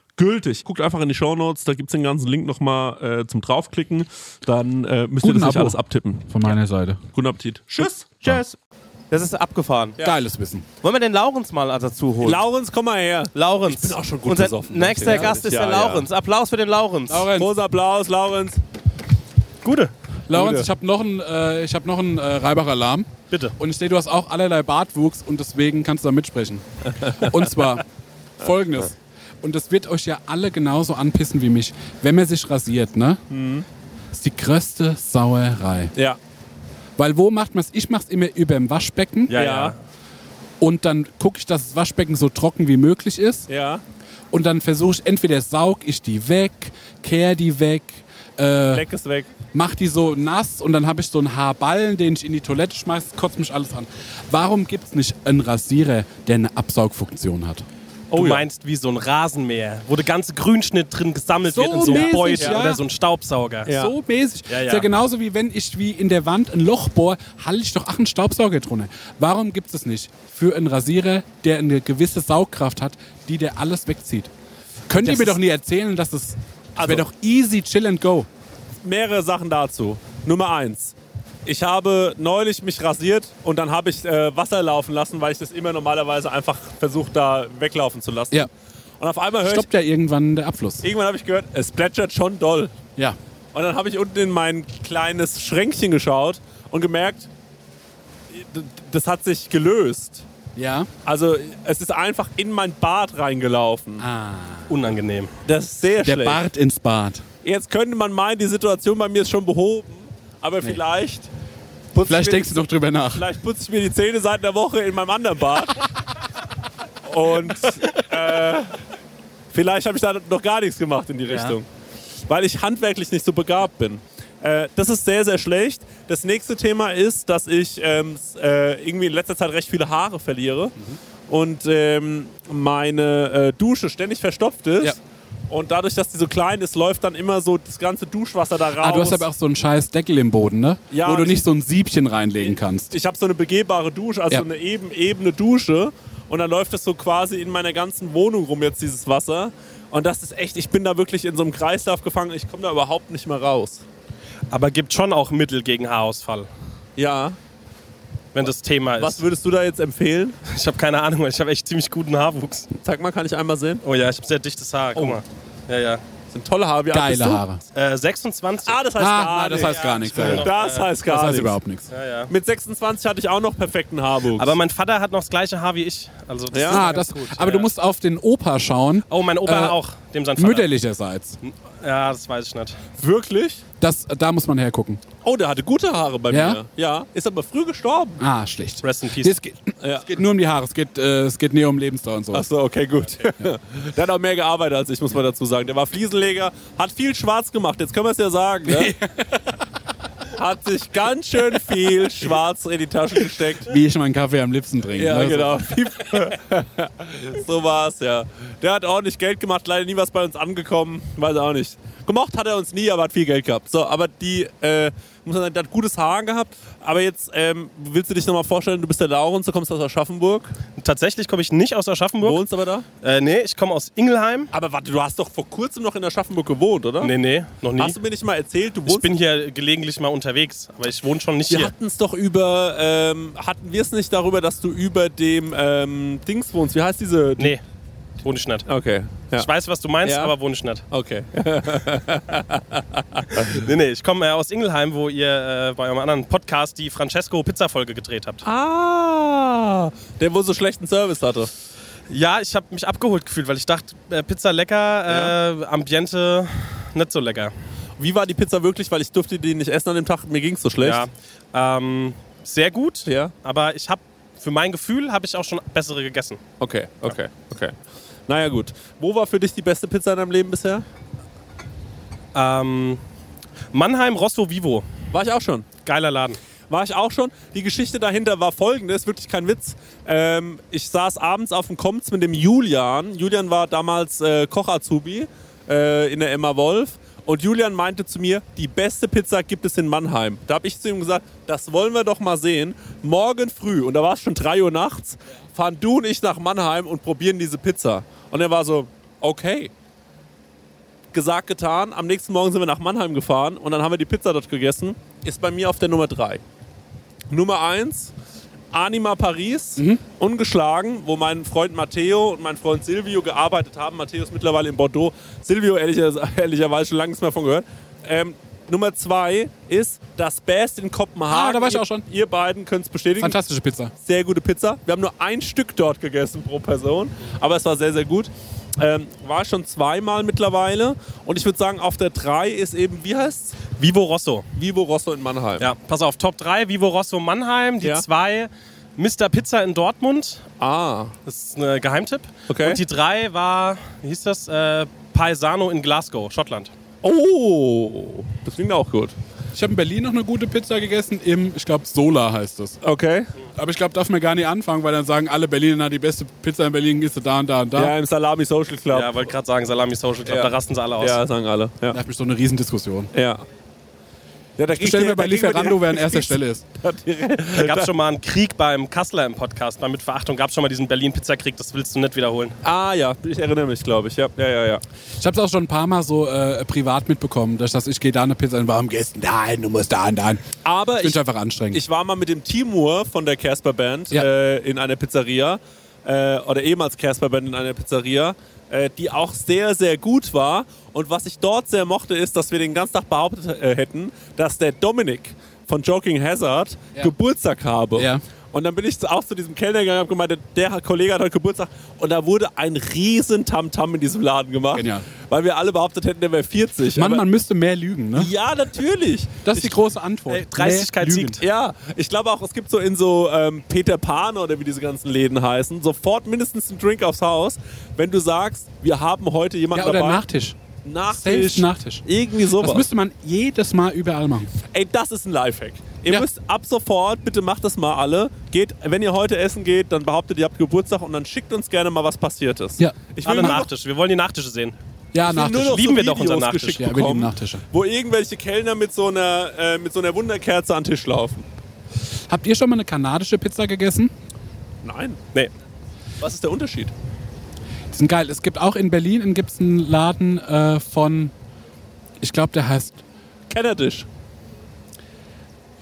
gültig. Guckt einfach in die Shownotes, da gibt's den ganzen Link nochmal äh, zum draufklicken. Dann äh, müsst ihr Guten das nicht Abo. alles abtippen. Von meiner Seite. Guten Appetit. Tschüss. Tschüss. Das ist abgefahren. Geiles Wissen. Wollen wir den Laurens mal dazu holen? Laurens, komm mal her. Laurens. Ich bin auch schon gut Unser besoffen, nächster ja. Gast ist Ja, der ja. Laurens. Applaus für den Laurens. Großer Applaus, Laurens. Gute. Laurens, ich habe noch einen äh, ich hab noch einen, äh, Reibach-Alarm. Bitte. Und ich sehe, du hast auch allerlei Bartwuchs und deswegen kannst du da mitsprechen. *laughs* und zwar folgendes. Und das wird euch ja alle genauso anpissen wie mich. Wenn man sich rasiert, ne? Mhm. ist die größte Sauerei. Ja. Weil wo macht man es? Ich mache es immer über dem Waschbecken Ja, Ja. und dann gucke ich, dass das Waschbecken so trocken wie möglich ist. Ja. Und dann versuche ich, entweder saug ich die weg, kehr die weg, äh, Leck ist weg. mach die so nass und dann habe ich so einen Haarballen, den ich in die Toilette schmeiße, kotzt mich alles an. Warum gibt es nicht einen Rasierer, der eine Absaugfunktion hat? Du Oh ja. meinst wie so ein Rasenmäher, wo der ganze Grünschnitt drin gesammelt So wird in so einem Beutel ja. oder so ein Staubsauger. Ja. So mäßig. Ja, ja. Ist ja genauso wie wenn ich wie in der Wand ein Loch bohre, halte ich doch auch einen Staubsauger drunter. Warum gibt es nicht für einen Rasierer, der eine gewisse Saugkraft hat, die der alles wegzieht? Könnt ihr Das mir ist- doch nie erzählen, dass es. Das Also- wäre doch easy, chill and go. mehrere Sachen dazu. Nummer eins. Ich habe neulich mich rasiert und dann habe ich äh, Wasser laufen lassen, weil ich das immer normalerweise einfach versucht, da weglaufen zu lassen. Ja. Und auf einmal höre ich, Stoppt ja irgendwann der Abfluss. irgendwann habe ich gehört, es plätschert schon doll. Ja. Und dann habe ich unten in mein kleines Schränkchen geschaut und gemerkt, das hat sich gelöst. Ja. Also es ist einfach in mein Bad reingelaufen. Ah. Unangenehm. Das ist sehr Der schlecht. Bart ins Bad. Jetzt könnte man meinen, die Situation bei mir ist schon behoben, aber vielleicht putze Vielleicht ich mir denkst du doch drüber nach. Vielleicht putze ich mir die Zähne seit einer Woche in meinem anderen Bad. Und äh, vielleicht habe ich da noch gar nichts gemacht in die Richtung. Weil ich handwerklich nicht so begabt bin. Äh, das ist sehr, sehr schlecht. Das nächste Thema ist, dass ich ähm, äh, irgendwie in letzter Zeit recht viele Haare verliere. Und ähm, meine äh, Dusche ständig verstopft ist. Ja. Und dadurch, dass die so klein ist, läuft dann immer so das ganze Duschwasser da raus. Ah, du hast aber auch so einen scheiß Deckel im Boden, ne? Ja, Wo du ich- nicht so ein Siebchen reinlegen kannst. ich habe so eine begehbare Dusche, also Ja. eine eben, ebene Dusche. Und dann läuft das so quasi in meiner ganzen Wohnung rum jetzt, dieses Wasser. Und das ist echt, ich bin da wirklich in so einem Kreislauf gefangen. Ich komme da überhaupt nicht mehr raus. Aber gibt schon auch Mittel gegen Haarausfall, Ja. Wenn das Thema ist. Was würdest du da jetzt empfehlen? *laughs* Ich habe keine Ahnung, ich habe echt ziemlich guten Haarwuchs. Zeig mal, kann ich einmal sehen? Oh ja, ich habe sehr dichtes Haar. Guck Oh. mal. Ja, ja. Das sind tolle Haare. Wie Geile du? Haare. Äh, 26. Ah, das heißt Ah, gar ah, das nichts. heißt gar nichts. Ja. Das heißt gar Das heißt nichts. überhaupt nichts. ja, ja. Mit 26 hatte ich auch noch perfekten Haarwuchs. Aber mein Vater hat noch das gleiche Haar wie ich. Also das Ja? ist Ah, das, gut. aber ja, du musst auf den Opa schauen, Oh, mein Opa äh, auch. Dem sein Vater. mütterlicherseits. Ja, das weiß ich nicht. Wirklich? Das, da muss man hergucken. Oh, der hatte gute Haare bei Ja? mir. Ja. Ist aber früh gestorben. Ah, schlecht. Rest in peace. Nee, es, geht, Ja. es geht nur um die Haare, es geht, äh, es geht näher um Lebensdauer und so. Achso, okay, gut. *laughs* Der hat auch mehr gearbeitet als ich, muss man dazu sagen. Der war Fliesenleger, hat viel schwarz gemacht, jetzt können wir es ja sagen. Ne? *laughs* *laughs* hat sich ganz schön viel schwarz in die Tasche gesteckt. Wie ich meinen Kaffee am liebsten trinke. Ja, ne? genau. *laughs* so war es, ja. Der hat ordentlich Geld gemacht, leider nie was bei uns angekommen, weiß auch nicht. Gemocht hat er uns nie, aber hat viel Geld gehabt. So, aber die, äh, muss man sagen, der hat gutes Haar gehabt. Aber jetzt ähm, willst du dich nochmal vorstellen, du bist der Laurens, du kommst aus Aschaffenburg, Tatsächlich komme ich nicht aus Aschaffenburg. wohnst aber da. Äh, nee, ich komme aus Ingelheim. Aber warte, du hast doch vor kurzem noch in Aschaffenburg gewohnt, oder? Nee, nee, noch nie. Hast du mir nicht mal erzählt, du Ich wohnst bin hier gelegentlich mal unterwegs, aber ich wohne schon nicht wir hier. hatten es doch über, ähm, hatten wir es nicht darüber, dass du über dem ähm, Dings wohnst? Wie heißt diese? Nee, ich nicht. Okay. Ja. Ich weiß, was du meinst, Ja. aber nicht. Okay. *laughs* Nee, nee, ich komme äh, aus Ingelheim, wo ihr äh, bei eurem anderen Podcast die Francesco-Pizza-Folge gedreht habt. Ah, der wohl so schlechten Service hatte. Ja, ich habe mich abgeholt gefühlt, weil ich dachte, äh, Pizza lecker, äh, Ambiente nicht so lecker. Wie war die Pizza wirklich? Weil ich durfte die nicht essen an dem Tag. Mir ging es so schlecht. Ja, ähm, sehr gut, Ja. aber ich habe, für mein Gefühl, habe ich auch schon bessere gegessen. Okay, okay, okay. Naja, gut. Wo war für dich die beste Pizza in deinem Leben bisher? Ähm, Mannheim Rosso Vivo, War ich auch schon. geiler Laden. War ich auch schon. Die Geschichte dahinter war folgende, ist wirklich kein Witz. Ähm, ich saß abends auf dem Komz mit dem Julian. Julian war damals äh, Koch-Azubi äh, in der Emma Wolf. Und Julian meinte zu mir, die beste Pizza gibt es in Mannheim. Da habe ich zu ihm gesagt, das wollen wir doch mal sehen. Morgen früh, und da war es schon 3 Uhr nachts, fahren du und ich nach Mannheim und probieren diese Pizza. Und er war so, okay. Gesagt, getan. Am nächsten Morgen sind wir nach Mannheim gefahren und dann haben wir die Pizza dort gegessen. Ist bei mir auf der Nummer 3. Nummer 1, Anima Paris, ungeschlagen, wo mein Freund Matteo und mein Freund Silvio gearbeitet haben. Matteo ist mittlerweile in Bordeaux. Silvio ehrlicher, *laughs* ehrlicherweise schon lange nichts mehr von gehört. Ähm, Nummer 2 ist das Best in Kopenhagen. Ah, da war ich Ihr- auch schon. Ihr beiden könnt es bestätigen. Fantastische Pizza. Sehr gute Pizza. Wir haben nur ein Stück dort gegessen pro Person, aber es war sehr, sehr gut. Ähm, war schon zweimal mittlerweile. Und ich würde sagen, auf der 3 ist eben, wie heißt's? Vivo Rosso. Vivo Rosso in Mannheim. Ja, pass auf, Top 3, Vivo Rosso Mannheim. Die Ja. 2, Mr. Pizza in Dortmund. Ah, Das ist ein Geheimtipp. Okay. Und die 3 war, wie hieß das? Äh, Paisano in Glasgow, Schottland. oh, das klingt auch gut. Ich habe in Berlin noch eine gute Pizza gegessen, im, ich glaube, Sola heißt das. Okay. Aber ich glaube, darf man gar nicht anfangen, weil dann sagen alle Berliner, die beste Pizza in Berlin ist da und da und da. Ja, im Salami Social Club. Ja, wollte gerade sagen, Salami Social Club, Ja. da rasten sie alle aus. Ja, sagen alle. Ja. Da hat mich so eine Riesendiskussion. ja. Ja, da Bestellen wir bei Lieferando, wer an erster Stelle ist. *laughs* Da gab es schon mal einen Krieg beim Kassler im Podcast. Bei Mit Verachtung gab es schon mal diesen Berlin-Pizza-Krieg. Das willst du nicht wiederholen. Ah ja, ich erinnere mich, glaube ich. Ja, ja, ja. ja. Ich habe es auch schon ein paar Mal so äh, privat mitbekommen, dass ich, das, ich gehe da eine Pizza und warum gehst du da hin, du musst da und da hin. Aber ich, ich einfach anstrengend. ich war mal mit dem Timur von der Casper Band Ja. äh, in einer Pizzeria. Äh, oder ehemals Casper Band in einer Pizzeria. Äh, die auch sehr, sehr gut war. Und was ich dort sehr mochte, ist, dass wir den ganzen Tag behauptet äh, hätten, dass der Dominik von Joking Hazard Ja. Geburtstag habe. Ja. Und dann bin ich auch zu diesem Kellner gegangen und habe gemeint, der Kollege hat heute Geburtstag. Und da wurde ein riesen Tamtam in diesem Laden gemacht. Genial. Weil wir alle behauptet hätten, der wäre 40. Mann, Aber- man müsste mehr lügen, ne? ja, natürlich. Das ist die große Antwort. Ey, Dreistigkeit siegt. Ja, ich glaube auch, es gibt so in so ähm, Peter Pan oder wie diese ganzen Läden heißen, sofort mindestens einen Drink aufs Haus, wenn du sagst, wir haben heute jemanden Ja, oder dabei. Nachtisch. Nachtisch. Selbst Nachtisch. Irgendwie Das sowas. müsste man jedes Mal überall machen. Ey, das ist ein Lifehack. Ihr Ja. müsst ab sofort, bitte macht das mal alle. Geht, wenn ihr heute essen geht, dann behauptet ihr habt Geburtstag und dann schickt uns gerne mal, was passiert ist. Ja. Ich will Alle nur Nachtisch. Wir wollen die Nachtische sehen. Ja, nur Nachtisch. noch Lieben so wir doch unseren Videos Nachtisch. Ja, wir lieben bekommen, Nachtische. wo irgendwelche Kellner mit so einer, äh, mit so einer Wunderkerze an den Tisch laufen. Habt ihr schon mal eine kanadische Pizza gegessen? Nein. Nee. Was ist der Unterschied? Sind geil. Es gibt auch in Berlin gibt's einen Laden äh, von, ich glaube, der heißt Kennerdish.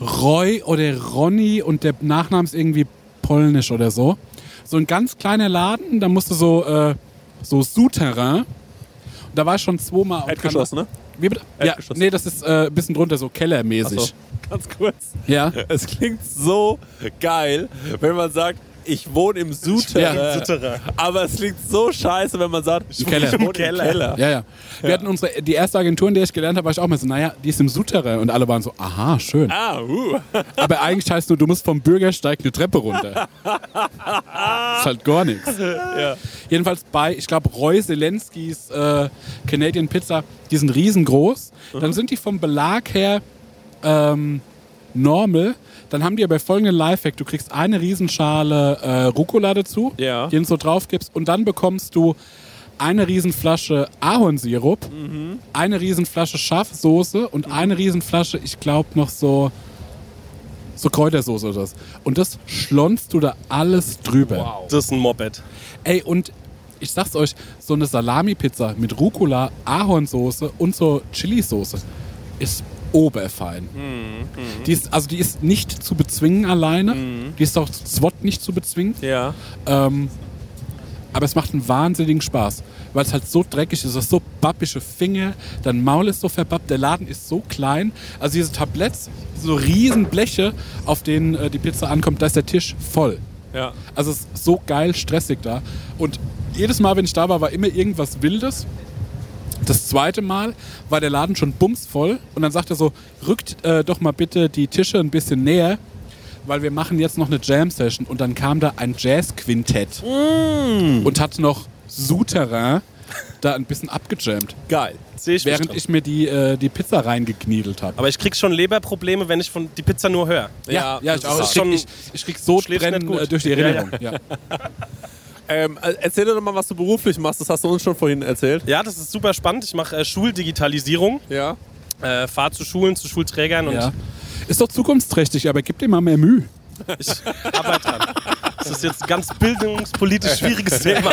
Roy oder Ronny und der Nachname ist irgendwie polnisch oder so. So ein ganz kleiner Laden, da musste so, äh, so Souterrain. Und da war ich schon zweimal. Erdgeschoss, ne? Wie bitte? Ja, nee, das ist äh, ein bisschen drunter, so kellermäßig. Achso, *laughs* ganz kurz. Ja. Es klingt so geil, wenn man sagt, ich wohne im Souterrain. Ja. Aber es klingt so scheiße, wenn man sagt, ich Keller. wohne im Keller. Ja, ja. Wir hatten unsere, die erste Agentur, in der ich gelernt habe, war ich auch mal so, naja, die ist im Souterrain. Und alle waren so, aha, schön. Ah, uh. *laughs* Aber eigentlich heißt nur, du musst vom Bürgersteig eine Treppe runter. ist halt gar nichts. Jedenfalls bei, ich glaube, Roy Zelenskis äh, Canadian Pizza, die sind riesengroß. Dann sind die vom Belag her ähm, normal. Dann haben die aber folgenden Lifehack. Du kriegst eine Riesenschale äh, Rucola dazu, Ja. die du so drauf gibst. Und dann bekommst du eine Riesenflasche Ahornsirup, eine Riesenflasche Schafsoße und eine Riesenflasche, ich glaube, noch so, so Kräutersoße oder das. Und das schlonzt du da alles drüber. Das ist ein Moped. Ey, und ich sag's euch, so eine Salami-Pizza mit Rucola, Ahornsoße und so Chili-Soße ist oberfein. Die ist, also die ist nicht zu bezwingen alleine. Die ist auch SWAT nicht zu bezwingen. Ja. Ähm, aber es macht einen wahnsinnigen Spaß, weil es halt so dreckig ist, du hast so babbische Finger, dein Maul ist so verbappt, der Laden ist so klein. Also diese Tabletts, so riesen Bleche, auf denen äh, die Pizza ankommt, da ist der Tisch voll. Ja. Also es ist so geil stressig da. Und jedes Mal, wenn ich da war, war immer irgendwas Wildes. Das zweite Mal war der Laden schon bumsvoll und dann sagt er so, rückt äh, doch mal bitte die Tische ein bisschen näher, weil wir machen jetzt noch eine Jam-Session. Und dann kam da ein Jazz-Quintett und hat noch Souterrain da ein bisschen abgejammt, Geil. Sehe ich während ich mir die, äh, die Pizza reingekniedelt habe. Aber ich krieg schon Leberprobleme, wenn ich von die Pizza nur höre. Ja, ja, ich, das auch. Ich, krieg, ich, ich krieg so schläfst brennen äh, durch die Ja, ja. Erinnerung. Ja, *laughs* Ähm, äh, erzähl doch mal, was du beruflich machst. Das hast du uns schon vorhin erzählt. Ja, das ist super spannend. Ich mache äh, Schuldigitalisierung, Ja. äh, fahre zu Schulen, zu Schulträgern und Ja. *laughs* Ist doch zukunftsträchtig, aber gib dir mal mehr Mühe. *laughs* ich arbeite dran. Das ist jetzt ein ganz bildungspolitisch *laughs* schwieriges Thema.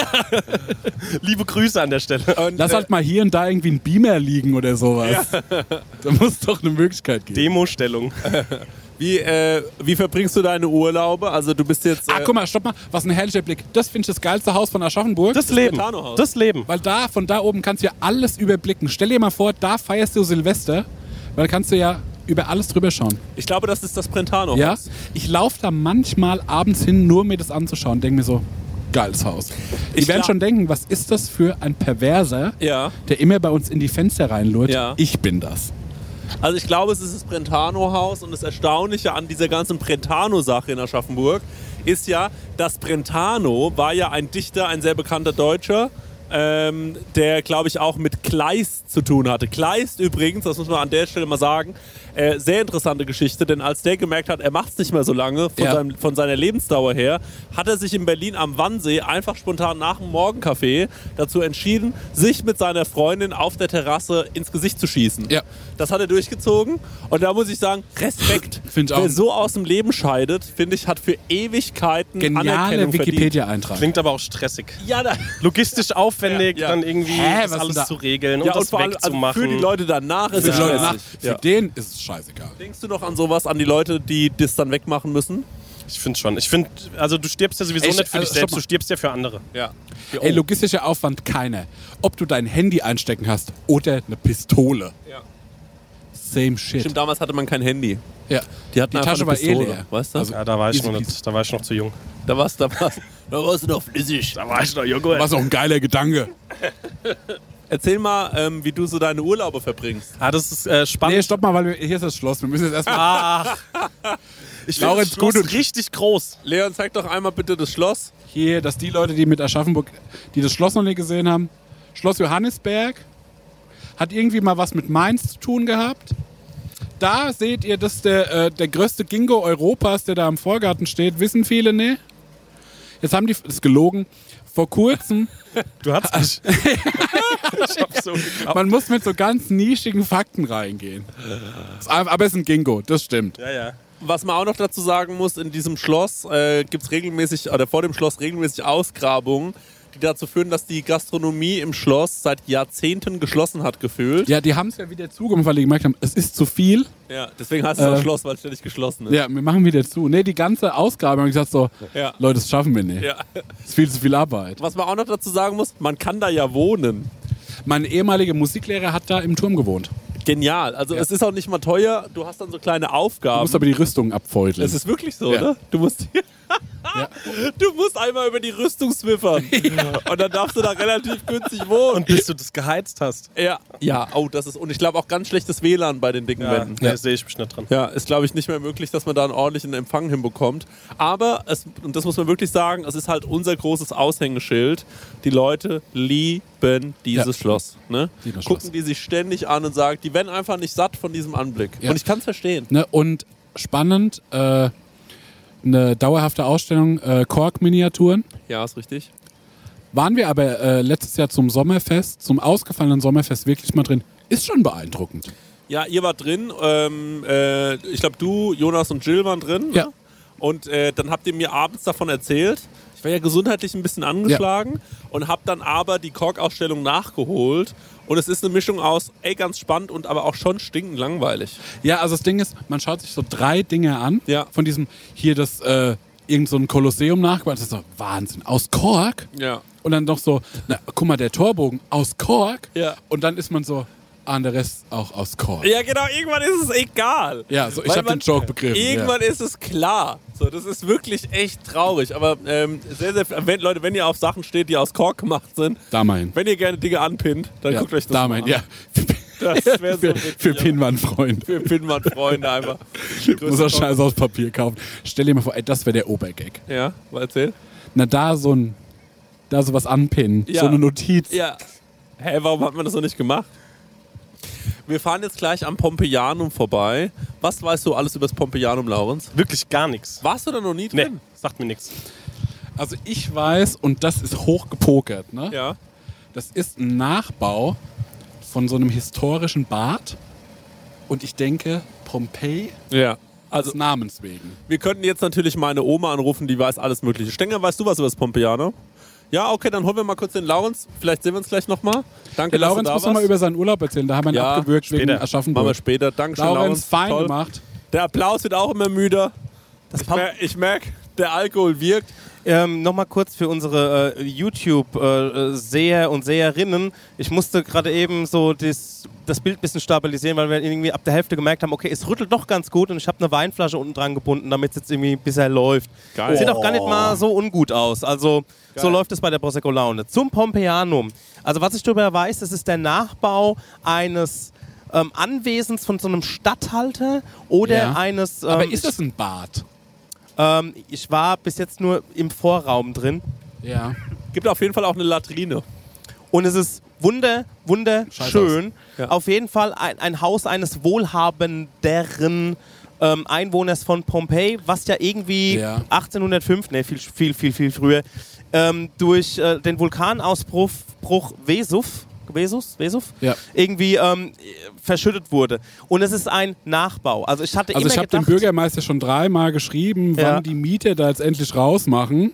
Liebe Grüße an der Stelle. Und, Lass äh, halt mal hier und da irgendwie ein Beamer liegen oder sowas. Da muss doch eine Möglichkeit geben. Demostellung. Wie, äh, wie verbringst du deine Urlaube? Also du bist jetzt... Ah, äh, guck mal, stopp mal. Was ein herrlicher Blick. Das finde ich das geilste Haus von Aschaffenburg. Das Leben. Das Leben. weil da, von da oben kannst du ja alles überblicken. Stell dir mal vor, da feierst du Silvester, weil da kannst du ja über alles drüber schauen. Ich glaube, das ist das Brentano. Ja? Ich laufe da manchmal abends hin, nur mir das anzuschauen. Denke mir so, geiles Haus. Ich Die werden glaub- schon denken, was ist das für ein Perverser, Ja. der immer bei uns in die Fenster reinlurt? Ja. Ich bin das. Also ich glaube, es ist das Brentano-Haus und das Erstaunliche an dieser ganzen Brentano-Sache in Aschaffenburg ist ja, dass Brentano war ja ein Dichter, ein sehr bekannter Deutscher, ähm, der, glaube ich, auch mit Kleist zu tun hatte. Kleist übrigens, das muss man an der Stelle mal sagen, äh, sehr interessante Geschichte, denn als der gemerkt hat, er macht es nicht mehr so lange von, Ja. seinem, von seiner Lebensdauer her, hat er sich in Berlin am Wannsee einfach spontan nach dem Morgenkaffee dazu entschieden, sich mit seiner Freundin auf der Terrasse ins Gesicht zu schießen. Ja. Das hat er durchgezogen und da muss ich sagen, Respekt. *laughs* Find ich auch. Wer so aus dem Leben scheidet, finde ich, hat für Ewigkeiten Geniale. Wikipedia-Eintrag. Klingt aber auch stressig. Ja, da, Logistisch aufwendig, Ja, ja. dann irgendwie Hä, das alles da? zu regeln ja und und das vor allem also wegzumachen. für die Leute danach ist Für, es die Leute nach, für Ja. den ist es scheißegal. Denkst du noch an sowas, an die Leute, die das dann wegmachen müssen? ich finde schon. Ich finde, also du stirbst ja sowieso Ey, nicht für also, dich selbst, du stirbst ja für andere. Ja. Ey, logistischer Aufwand keiner. Ob du dein Handy einstecken hast oder eine Pistole. Ja. Same shit. Stimmt, damals hatte man kein Handy. Ja. Die hatten Die Tasche eine war eh leer. Weißt du? Also- Ja, da war ich, noch nicht, da war ich noch zu jung. da warst, da warst, da warst du noch flüssig. Da war ich noch jung. Was auch ein geiler Gedanke. *laughs* Erzähl mal, ähm, wie du so deine Urlaube verbringst. Ah, das ist äh, spannend. Nee, stopp mal, weil wir, hier ist das Schloss. Wir müssen jetzt erstmal. Ach. *laughs* Ich finde das Schloss gut richtig groß. Leon, zeig doch einmal bitte das Schloss. Hier, dass die Leute, die mit Aschaffenburg, die das Schloss noch nicht gesehen haben, Schloss Johannisberg, hat irgendwie mal was mit Mainz zu tun gehabt. Da seht ihr, dass der, äh, der größte Gingo Europas, der da im Vorgarten steht, wissen viele, ne? Jetzt haben die, das ist gelogen, vor kurzem, *laughs* Du hast mich. *laughs* ich hab so man muss mit so ganz nischigen Fakten reingehen. Aber es ist ein Gingo, das stimmt. Ja, ja. Was man auch noch dazu sagen muss, in diesem Schloss äh, gibt es regelmäßig, oder vor dem Schloss regelmäßig Ausgrabungen, die dazu führen, dass die Gastronomie im Schloss seit Jahrzehnten geschlossen hat gefühlt. Ja, die haben es ja wieder zugemacht, weil die gemerkt haben, es ist zu viel. Ja, deswegen heißt es auch Äh, Schloss, weil es ständig geschlossen ist. Ja, wir machen wieder zu. Nee, die ganze Ausgabe haben gesagt so, Ja. Leute, das schaffen wir nicht. Ja. Das ist viel zu viel Arbeit. Was man auch noch dazu sagen muss, man kann da ja wohnen. Mein ehemaliger Musiklehrer hat da im Turm gewohnt. Genial. Also es ist auch nicht mal teuer. Du hast dann so kleine Du Aufgaben. musst aber die Rüstung abfeudeln. es ist wirklich so, Ja. oder? Du musst, Ja. du musst einmal über die Rüstung swiffern. *laughs* Und dann darfst du da relativ günstig wohnen. Und bis du das geheizt hast. ja, ja, oh, das ist. Und ich glaube auch ganz schlechtes WLAN bei den dicken Ja, Wänden. da sehe ich mich nicht dran. Ja, ist, glaube ich, nicht mehr möglich, dass man da einen ordentlichen Empfang hinbekommt. Aber, es, und das muss man wirklich sagen, es ist halt unser großes Aushängeschild. Die Leute lieben dieses Ja. Schloss. Ne? Gucken Schloss. die sich ständig an und sagen, die werden einfach nicht satt von diesem Anblick. Ja. Und ich kann es verstehen. Ne? Und spannend, äh, eine dauerhafte Ausstellung äh, Kork-Miniaturen. Ja, ist richtig. Waren wir aber äh, letztes Jahr zum Sommerfest, zum ausgefallenen Sommerfest wirklich mal drin. Ist schon beeindruckend. Ja, ihr wart drin. Ähm, äh, ich glaube, du, Jonas und Jill waren drin. Ja. Ne? Und äh, dann habt ihr mir abends davon erzählt. Ich war ja gesundheitlich ein bisschen angeschlagen und habe dann aber die Kork-Ausstellung nachgeholt. Und es ist eine Mischung aus, ey, ganz spannend und aber auch schon stinkend langweilig. Ja, also das Ding ist, man schaut sich so drei Dinge an. Ja. Von diesem, hier das, äh, irgend so ein Kolosseum nachgebaut. Das ist so Wahnsinn. Aus Kork? Ja. Und dann noch so, na, guck mal, der Torbogen aus Kork. Ja. Und dann ist man so, und der Rest auch aus Kork. Ja, genau, irgendwann ist es egal. Ja, so, ich habe den Joke begriffen. Irgendwann ist es klar. So, das ist wirklich echt traurig. Aber ähm, sehr, sehr, wenn, Leute, wenn ihr auf Sachen steht, die aus Kork gemacht sind, ja. Da mal hin. wenn ihr gerne Dinge anpinnt, dann ja, guckt euch das da hin. an. Ja. Das wäre so für, witzig, für Pinwandfreunde. Für Pinwand-Freunde einfach. *laughs* Muss er Scheiß aus Papier kaufen. Stell dir mal vor, ey, das wäre der Obergag. Ja, mal erzähl. Na, da so ein, da sowas anpinnen. Ja. So eine Notiz. Ja. Hä, warum hat man das noch nicht gemacht? Wir fahren jetzt gleich am Pompeianum vorbei. Was weißt du alles über das Pompeianum, Laurens? Wirklich gar nichts. Warst du da noch nie Nee, drin? sagt mir nichts. Also ich weiß, und das ist hochgepokert, ne? Ja. Das ist ein Nachbau von so einem historischen Bad. Und ich denke, Pompeji Ja. als Also, Namens wegen. wir könnten jetzt natürlich meine Oma anrufen, die weiß alles Mögliche. Stenger, weißt du was über das Pompeianum? Ja, okay, dann holen wir mal kurz den Laurens. Vielleicht sehen wir uns gleich nochmal. Danke, Der Laurens muss da noch mal warst. über seinen Urlaub erzählen. Da haben wir ihn Ja, abgewürgt wegen später. Machen wir Aschaffenburg. später. Dankeschön, Laurens, Laurens. fein Toll. gemacht. Der Applaus wird auch immer müder. ich mer- ich merke, der Alkohol wirkt. Ähm, Nochmal kurz für unsere äh, YouTube-Seher und Seherinnen. Ich musste gerade eben so das das Bild ein bisschen stabilisieren, weil wir irgendwie ab der Hälfte gemerkt haben, okay, es rüttelt doch ganz gut und ich habe eine Weinflasche unten dran gebunden, damit es jetzt irgendwie bisher läuft. Geil. Sieht auch gar nicht mal so ungut aus. Also so Geil. läuft es bei der Prosecco Laune. Zum Pompeianum. Also was ich darüber weiß, das ist der Nachbau eines ähm, Anwesens von so einem Stadthalter oder Ja. eines... Ähm, Aber ist das ein Bad? ähm, ich war bis jetzt nur im Vorraum drin Ja. Gibt auf jeden Fall auch eine Latrine. und es ist wunder, wunderschön. Ja. Auf jeden Fall ein, ein Haus eines wohlhabenderen ähm, Einwohners von Pompeji, was ja irgendwie Ja. 1805, ne, viel, viel, viel, viel früher, ähm, durch äh, den Vulkanausbruch Bruch Vesuv, Vesus, Vesuv, Ja. irgendwie ähm, verschüttet wurde. Und es ist ein Nachbau. Also ich hatte Also ich habe dem Bürgermeister schon dreimal geschrieben, wann Ja. die Mieter da jetzt endlich rausmachen,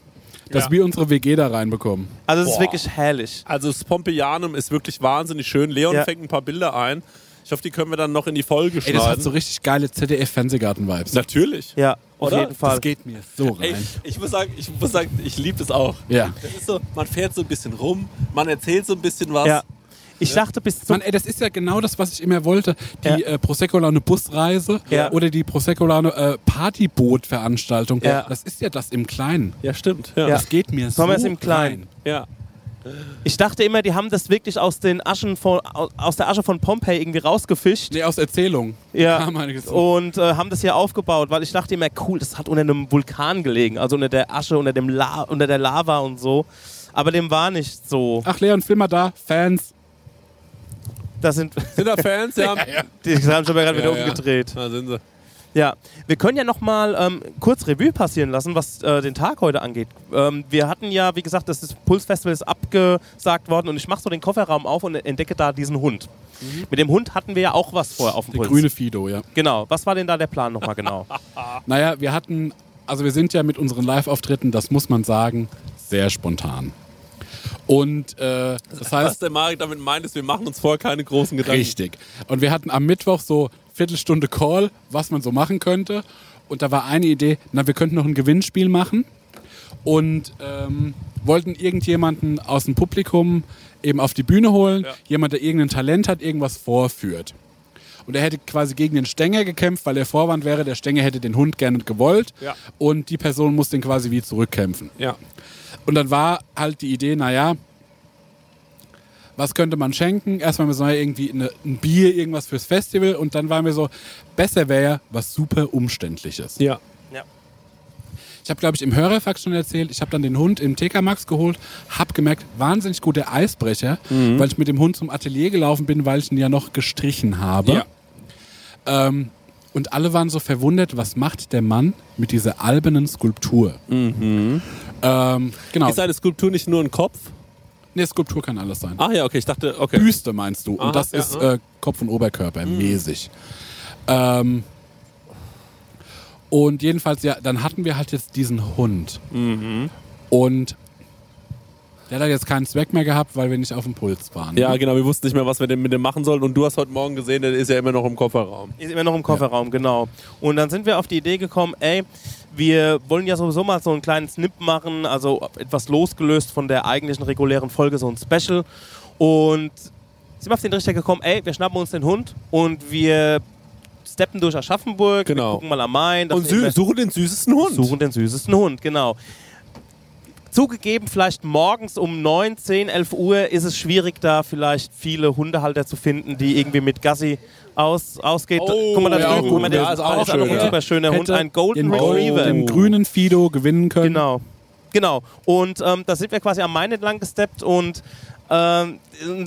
dass Ja. wir unsere WG da reinbekommen. also es ist wirklich herrlich. Also das Pompeianum ist wirklich wahnsinnig schön. Leon Ja. fängt ein paar Bilder ein. Ich hoffe, die können wir dann noch in die Folge Ey, das hat schneiden. so richtig geile ZDF-Fernsehgarten-Vibes. Natürlich. Ja, auf Oder? jeden Fall. Das geht mir so rein. Ey, ich muss sagen, ich muss sagen, ich liebe das auch. Ja. Das ist so, man fährt so ein bisschen rum, man erzählt so ein bisschen was. Ja. Ich dachte bis zum Mann, ey, das ist ja genau das, was ich immer wollte. Die Ja. äh, Prosecco-Laune Busreise Ja. oder die Prosecco-Laune äh, Partyboot-Veranstaltung. Ja. Das ist ja das im Kleinen. Ja, stimmt. Das geht mir Sollen so wir es im Kleinen? rein. ja. Ich dachte immer, die haben das wirklich aus, den Aschen von, aus- der Asche von Pompeji irgendwie rausgefischt. Nee, aus Erzählung. Ja. Und äh, haben das hier aufgebaut, weil ich dachte immer, cool, das hat unter einem Vulkan gelegen, also unter der Asche, unter, dem La unter der Lava und so. Aber dem war nicht so. Ach, Leon, film mal da. Fans. Das sind, Sind da Fans? *laughs* Ja. die haben schon mal gerade wieder umgedreht. Da sind sie. Ja, wir können ja noch mal ähm, kurz Revue passieren lassen, was äh, den Tag heute angeht. Ähm, wir hatten ja, wie gesagt, das ist- Pulsfestival ist abgesagt worden und ich mache so den Kofferraum auf und entdecke da diesen Hund. Mit dem Hund hatten wir ja auch was vorher auf dem Der Puls. grüne Fido, ja. Genau. Was war denn da der Plan nochmal genau? *laughs* Naja, wir hatten, also wir sind ja mit unseren Live-Auftritten, das muss man sagen, sehr spontan. Und äh, das Was heißt, der Marek damit meint, ist, wir machen uns vorher keine großen Gedanken. richtig. Und wir hatten am Mittwoch so Viertelstunde Call, was man so machen könnte. Und da war eine Idee, na, wir könnten noch ein Gewinnspiel machen. Und ähm, wollten irgendjemanden aus dem Publikum eben auf die Bühne holen. Ja. Jemand, der irgendein Talent hat, irgendwas vorführt. Und er hätte quasi gegen den Stänger gekämpft, weil der Vorwand wäre, der Stänger hätte den Hund gerne gewollt. Ja. Und die Person muss den quasi wie zurückkämpfen. Ja. Und dann war halt die Idee, naja, was könnte man schenken? Erstmal wir so naja, irgendwie eine, ein Bier, irgendwas fürs Festival. Und dann waren wir so, besser wäre ja was super Umständliches. Ja. Ich habe, glaube ich, im Hörerfax schon erzählt, ich habe dann den Hund im TK Max geholt, habe gemerkt, wahnsinnig guter Eisbrecher, Mhm. weil ich mit dem Hund zum Atelier gelaufen bin, weil ich ihn ja noch gestrichen habe. Ja. Ähm, und alle waren so verwundert, was macht der Mann mit dieser albernen Skulptur? Ähm, genau. Mhm. Ist eine Skulptur nicht nur ein Kopf? Nee, Skulptur kann alles sein. Ach ja, okay, ich dachte, okay. Büste meinst du. Aha, und das ja, ist. Mhm. äh, Kopf- und Oberkörper mäßig. Ähm, und jedenfalls, ja, dann hatten wir halt jetzt diesen Hund. Mhm. Und der hat jetzt keinen Zweck mehr gehabt, weil wir nicht auf dem Puls waren. Ja, genau, wir wussten nicht mehr, was wir denn mit dem machen sollen. Und du hast heute Morgen gesehen, der ist ja immer noch im Kofferraum. Ist immer noch im Kofferraum, genau. Und dann sind wir auf die Idee gekommen, ey, wir wollen ja sowieso mal so einen kleinen Snip machen, also etwas losgelöst von der eigentlichen regulären Folge, so ein Special. Und sind wir auf den Richter gekommen, ey, wir schnappen uns den Hund und wir steppen durch Aschaffenburg, wir Genau. gucken mal am Main. Und suchen den süßesten Hund. Suchen den süßesten Hund, genau. Zugegeben, vielleicht morgens um 9, 10, 11 Uhr ist es schwierig, da vielleicht viele Hundehalter zu finden, die irgendwie mit Gassi aus, ausgeht. Oh, guck mal da ja, drüben, guck mal, der ja, ist auch das ein schön. super schöner Hund, ein Golden den, Retriever. den grünen Fido gewinnen können. Genau. Genau. Und ähm, da sind wir quasi am Main entlang gesteppt und ähm,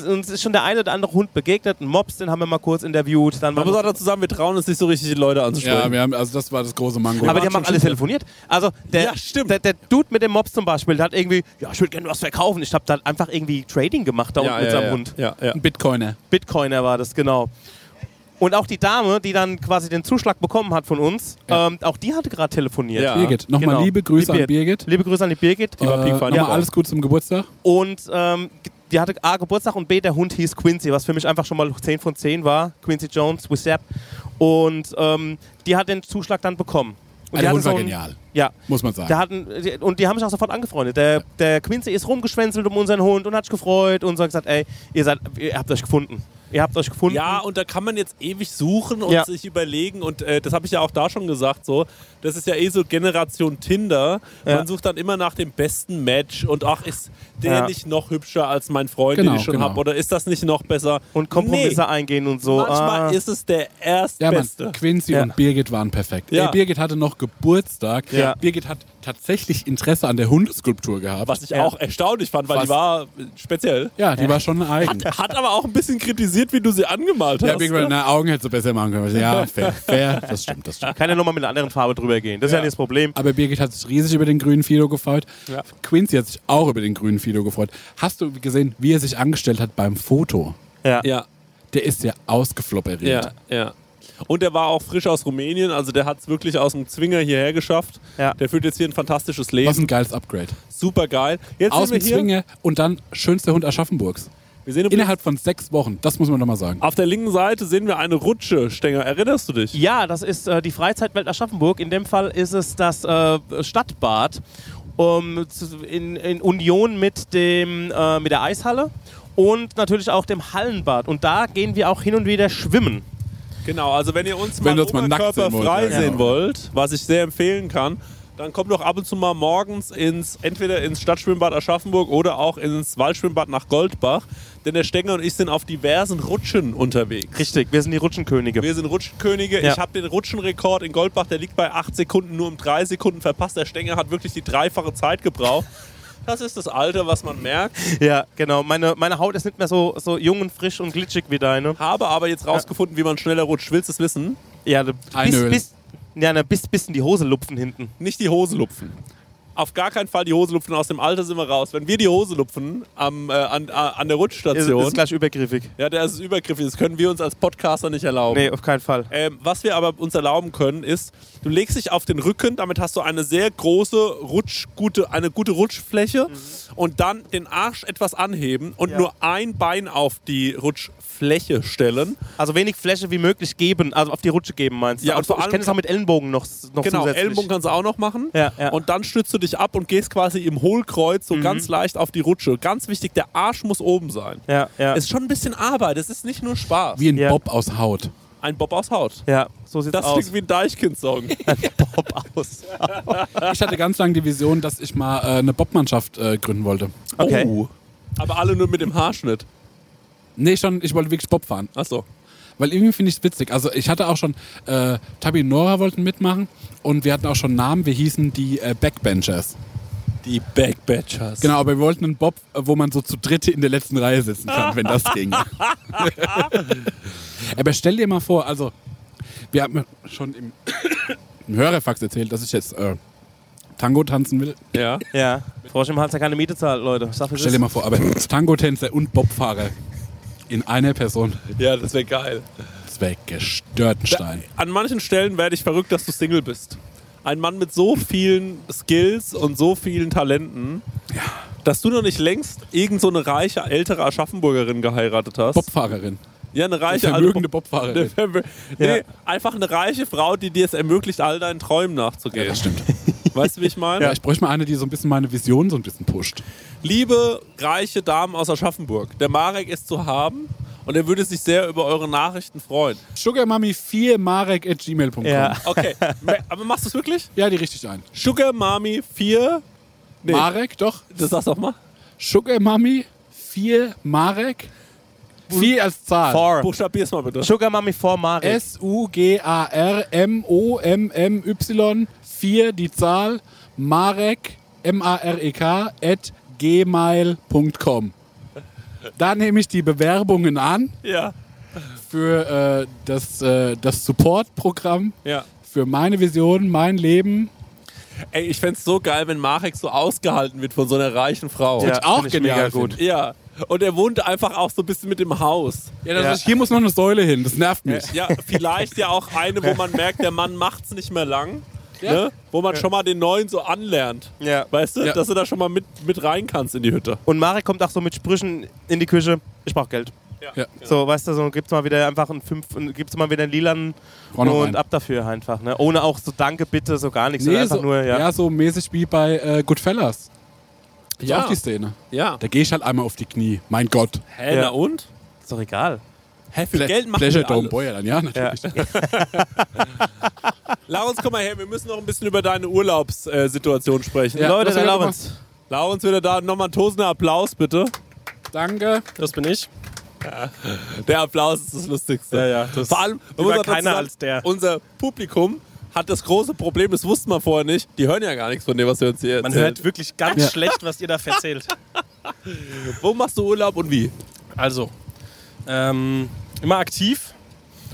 uns ist schon der eine oder andere Hund begegnet, ein Mops, den haben wir mal kurz interviewt. Dann Man muss auch dazu sagen, wir trauen uns nicht so richtig, die Leute anzusprechen. Ja, wir haben, also das war das große Mango. aber die haben auch alle telefoniert. Also der, Ja, stimmt. der, der Dude mit dem Mops zum Beispiel, der hat irgendwie, ja, ich würde gerne was verkaufen. Ich habe da einfach irgendwie Trading gemacht da unten ja, mit ja, seinem ja. Hund. Ja, ja. Ein Bitcoiner. Bitcoiner war das, genau. Und auch die Dame, die dann quasi den Zuschlag bekommen hat von uns, Ja. ähm, auch die hatte gerade telefoniert. Ja. Birgit, nochmal Genau. liebe Grüße Die an Birgit. Liebe Grüße an die Birgit. Die war Äh, nochmal Ja. alles Gute zum Geburtstag. Und ähm, die hatte A, Geburtstag und B, der Hund hieß Quincy, was für mich einfach schon mal 10 von 10 war. Quincy Jones, with Sepp. Und ähm, die hat den Zuschlag dann bekommen. Und Der Hund war so ein- genial. Ja. Muss man sagen. Der hatten, und die haben sich auch sofort angefreundet. Der, der Quincy ist rumgeschwänzelt um unseren Hund und hat sich gefreut und so hat gesagt, ey, ihr, seid, ihr habt euch gefunden. Ihr habt euch gefunden. Ja, und da kann man jetzt ewig suchen und Ja. sich überlegen. Und äh, das habe ich ja auch da schon gesagt. So, das ist ja eh so Generation Tinder. Ja. Man sucht dann immer nach dem besten Match und ach, ist der Ja. nicht noch hübscher als mein Freund, den Genau, ich schon genau. habe? Oder ist das nicht noch besser? Und Kompromisse Nee. eingehen und so. Manchmal ah. ist es der ja, Mann, erstbeste. Quincy Ja. und Birgit waren perfekt. Ja. Ey, Birgit hatte noch Geburtstag. Ja. Birgit hat tatsächlich Interesse an der Hundeskulptur gehabt. Was ich Ja. auch erstaunlich fand, weil Was? die war äh, speziell. ja, die war schon eigen. Hat aber auch ein bisschen kritisiert, wie du sie angemalt hast. Ja, Birgit, na, Augen hättest du besser machen können. Ja, *laughs* fair, fair, das stimmt, das stimmt. Kann ja nochmal mit einer anderen Farbe drüber gehen. Das ist ja, Ja. nicht das Problem. Aber Birgit hat sich riesig über den grünen Fido gefreut. Ja. Quincy hat sich auch über den grünen Fido gefreut. Hast du gesehen, wie er sich angestellt hat beim Foto? Ja. ja, Der ist ja ausgeflopperiert. ja, ja. Und der war auch frisch aus Rumänien, also der hat es wirklich aus dem Zwinger hierher geschafft. Ja. Der führt jetzt hier ein fantastisches Was Leben. ein geiles Upgrade. Super geil. Jetzt Aus dem. Zwinger und dann schönster Hund Aschaffenburgs. Wir sehen übrigens, Innerhalb von sechs Wochen. Das muss man doch mal sagen. auf der linken Seite sehen wir eine Rutsche, Stenger. Erinnerst du dich? Ja, das ist äh, die Freizeitwelt Aschaffenburg. In dem Fall ist es das äh, Stadtbad um, zu- in, in Union mit, dem, äh, mit der Eishalle und natürlich auch dem Hallenbad. Und da gehen wir auch hin und wieder schwimmen. Genau, also wenn ihr uns Wenn mal mal nackt sehen sehen genau. wollt, was ich sehr empfehlen kann, dann kommt doch ab und zu mal morgens ins, entweder ins Stadtschwimmbad Aschaffenburg oder auch ins Waldschwimmbad nach Goldbach. Denn der Stenger und ich sind auf diversen Rutschen unterwegs. Richtig, wir sind die Rutschenkönige. Wir sind Rutschenkönige. Ja. Ich habe den Rutschenrekord in Goldbach, der liegt bei 8 Sekunden, nur um 3 Sekunden verpasst. Der Stenger hat wirklich die dreifache Zeit gebraucht. Das ist das Alter, was man merkt. Ja, genau. Meine, meine Haut ist nicht mehr so, so jung und frisch und glitschig wie deine. Habe aber jetzt rausgefunden, wie man schneller rutscht. Willst du es wissen? Ja, ne, bis, bis, ja, ne, bis, bis in die Hose lupfen hinten. Nicht die Hose lupfen. Auf gar keinen Fall die Hose lupfen. Aus dem Alter sind wir raus. Wenn wir die Hose lupfen am, äh, an, äh, an der Ist, Rutststation, ist gleich übergriffig. ja, der ist übergriffig. Das können wir uns als Podcaster nicht erlauben. Nee, auf keinen Fall. Ähm, was wir aber uns erlauben können, ist, du legst dich auf den Rücken, damit hast du eine sehr große Rutsch, gute, eine gute Rutschfläche und dann den Arsch etwas anheben und Ja. nur ein Bein auf die Rutschfläche stellen. Also wenig Fläche wie möglich geben, also auf die Rutsche geben meinst du? Ja, und also, vor ich allem kenne es auch mit Ellenbogen noch, noch Genau, zusätzlich. Ellenbogen kannst du auch noch machen. Ja, ja. Und dann stützt du dich ab und gehst quasi im Hohlkreuz so ganz leicht auf die Rutsche. Ganz wichtig, der Arsch muss oben sein. Ja, ja. Es ist schon ein bisschen Arbeit, es ist nicht nur Spaß. Wie ein Ja. Bob aus Haut. Ein Bob aus Haut. ja, so sieht's Das aus. klingt wie ein Deichkind-Song. *laughs* Bob aus. Ich hatte ganz lange die Vision, dass ich mal äh, eine Bobmannschaft äh, gründen wollte. Okay. Oh. Aber alle nur mit dem Haarschnitt. Nee, schon, ich wollte wirklich Bob fahren. Achso. Weil irgendwie finde ich es witzig. Also ich hatte auch schon, äh, Tabi und Nora wollten mitmachen und wir hatten auch schon Namen, wir hießen die äh, Backbenchers. Die Backbatchers. Genau, aber wir wollten einen Bob, wo man so zu dritte in der letzten Reihe sitzen kann, wenn das ging. *laughs* aber stell dir mal vor, also wir haben ja schon im, im Hörerfax erzählt, dass ich jetzt äh, Tango tanzen will. Ja. Ja, Frosch im Hals, der keine Miete zahlt, Leute. Sag, Stell dir ist. mal vor, aber Tango-Tänzer und Bobfahrer in einer Person, Ja, das wäre geil. das wäre gestört ein Stein. An manchen Stellen werde ich verrückt, dass du Single bist. Ein Mann mit so vielen Skills und so vielen Talenten, dass du noch nicht längst irgend so eine reiche, ältere Aschaffenburgerin geheiratet hast. Bobfahrerin. Ja, eine Eine reiche, vermögende alte Bobfahrerin. Eine nee, Ja. einfach eine reiche Frau, die dir es ermöglicht, all deinen Träumen nachzugehen. Das stimmt. *laughs* Weißt du, wie ich meine? Ja, ich bräuchte mal eine, die so ein bisschen meine Vision so ein bisschen pusht. Liebe reiche Damen aus Aschaffenburg, der Marek ist zu haben und er würde sich sehr über eure Nachrichten freuen. Sugarmami4 marek at gmail.com. Ja. Okay, aber machst du es wirklich? ja, die richtig ein. Sugar Mami 4. Nee, Marek, doch. das sagst doch mal. Sugarmami 4 Marek. 4 als Zahl. Four. Buchstabier's mal bitte. Sugar Mami vor Marek. S-U-G-A-R-M-O-M-M-Y 4 die Zahl Marek M-A-R-E-K at gmail.com. Da nehme ich die Bewerbungen an Ja, für äh, das, äh, das Support-Programm ja. für meine Vision, mein Leben. Ey, ich fänd's so geil, wenn Marek so ausgehalten wird von so einer reichen Frau. Ja, auch find ich genial mega gut. Ja. Und er wohnt einfach auch so ein bisschen mit dem Haus. Ja, das Ja. Ist, hier muss noch eine Säule hin, das nervt mich. Ja, vielleicht ja auch eine, wo man merkt, der Mann macht's nicht mehr lang. Ja. Ne? Wo man schon mal den neuen so anlernt. Ja. Weißt du, Ja. dass du da schon mal mit, mit rein kannst in die Hütte. Und Marek kommt auch so mit Sprüchen in die Küche. Ich brauch Geld. Ja. So, weißt du, so gibt's mal wieder einfach einen fünf, gibt's mal wieder einen noch und ab dafür einfach, ne? Ohne auch so Danke, bitte, so gar nichts. Nee, einfach so, nur, ja. ja. so mäßig wie bei äh, Goodfellas. Ist Ja. auch die Szene. Ja. Da gehe ich halt einmal auf die Knie. Mein Gott. Hä, Ja. na und? Ist doch egal. Hä, für Fle- Geld machen Pleasure wir Dome alles. Boy, dann ja, natürlich. *laughs* Laurens, komm mal her, wir müssen noch ein bisschen über deine Urlaubssituation sprechen. Ja, Leute, was der wir Laurenz. Laurens wieder da. Nochmal ein tosender Applaus, bitte. Danke. Das bin ich. Der Applaus ist das Lustigste. Ja, ja, das Vor allem, man keiner sagen, als der. Unser Publikum hat das große Problem, das wussten wir vorher nicht. Die hören ja gar nichts von dem, was wir uns hier Man erzählen. hört wirklich ganz Ja. schlecht, was ihr da verzählt. *laughs* Wo machst du Urlaub und wie? Also, ähm, immer aktiv.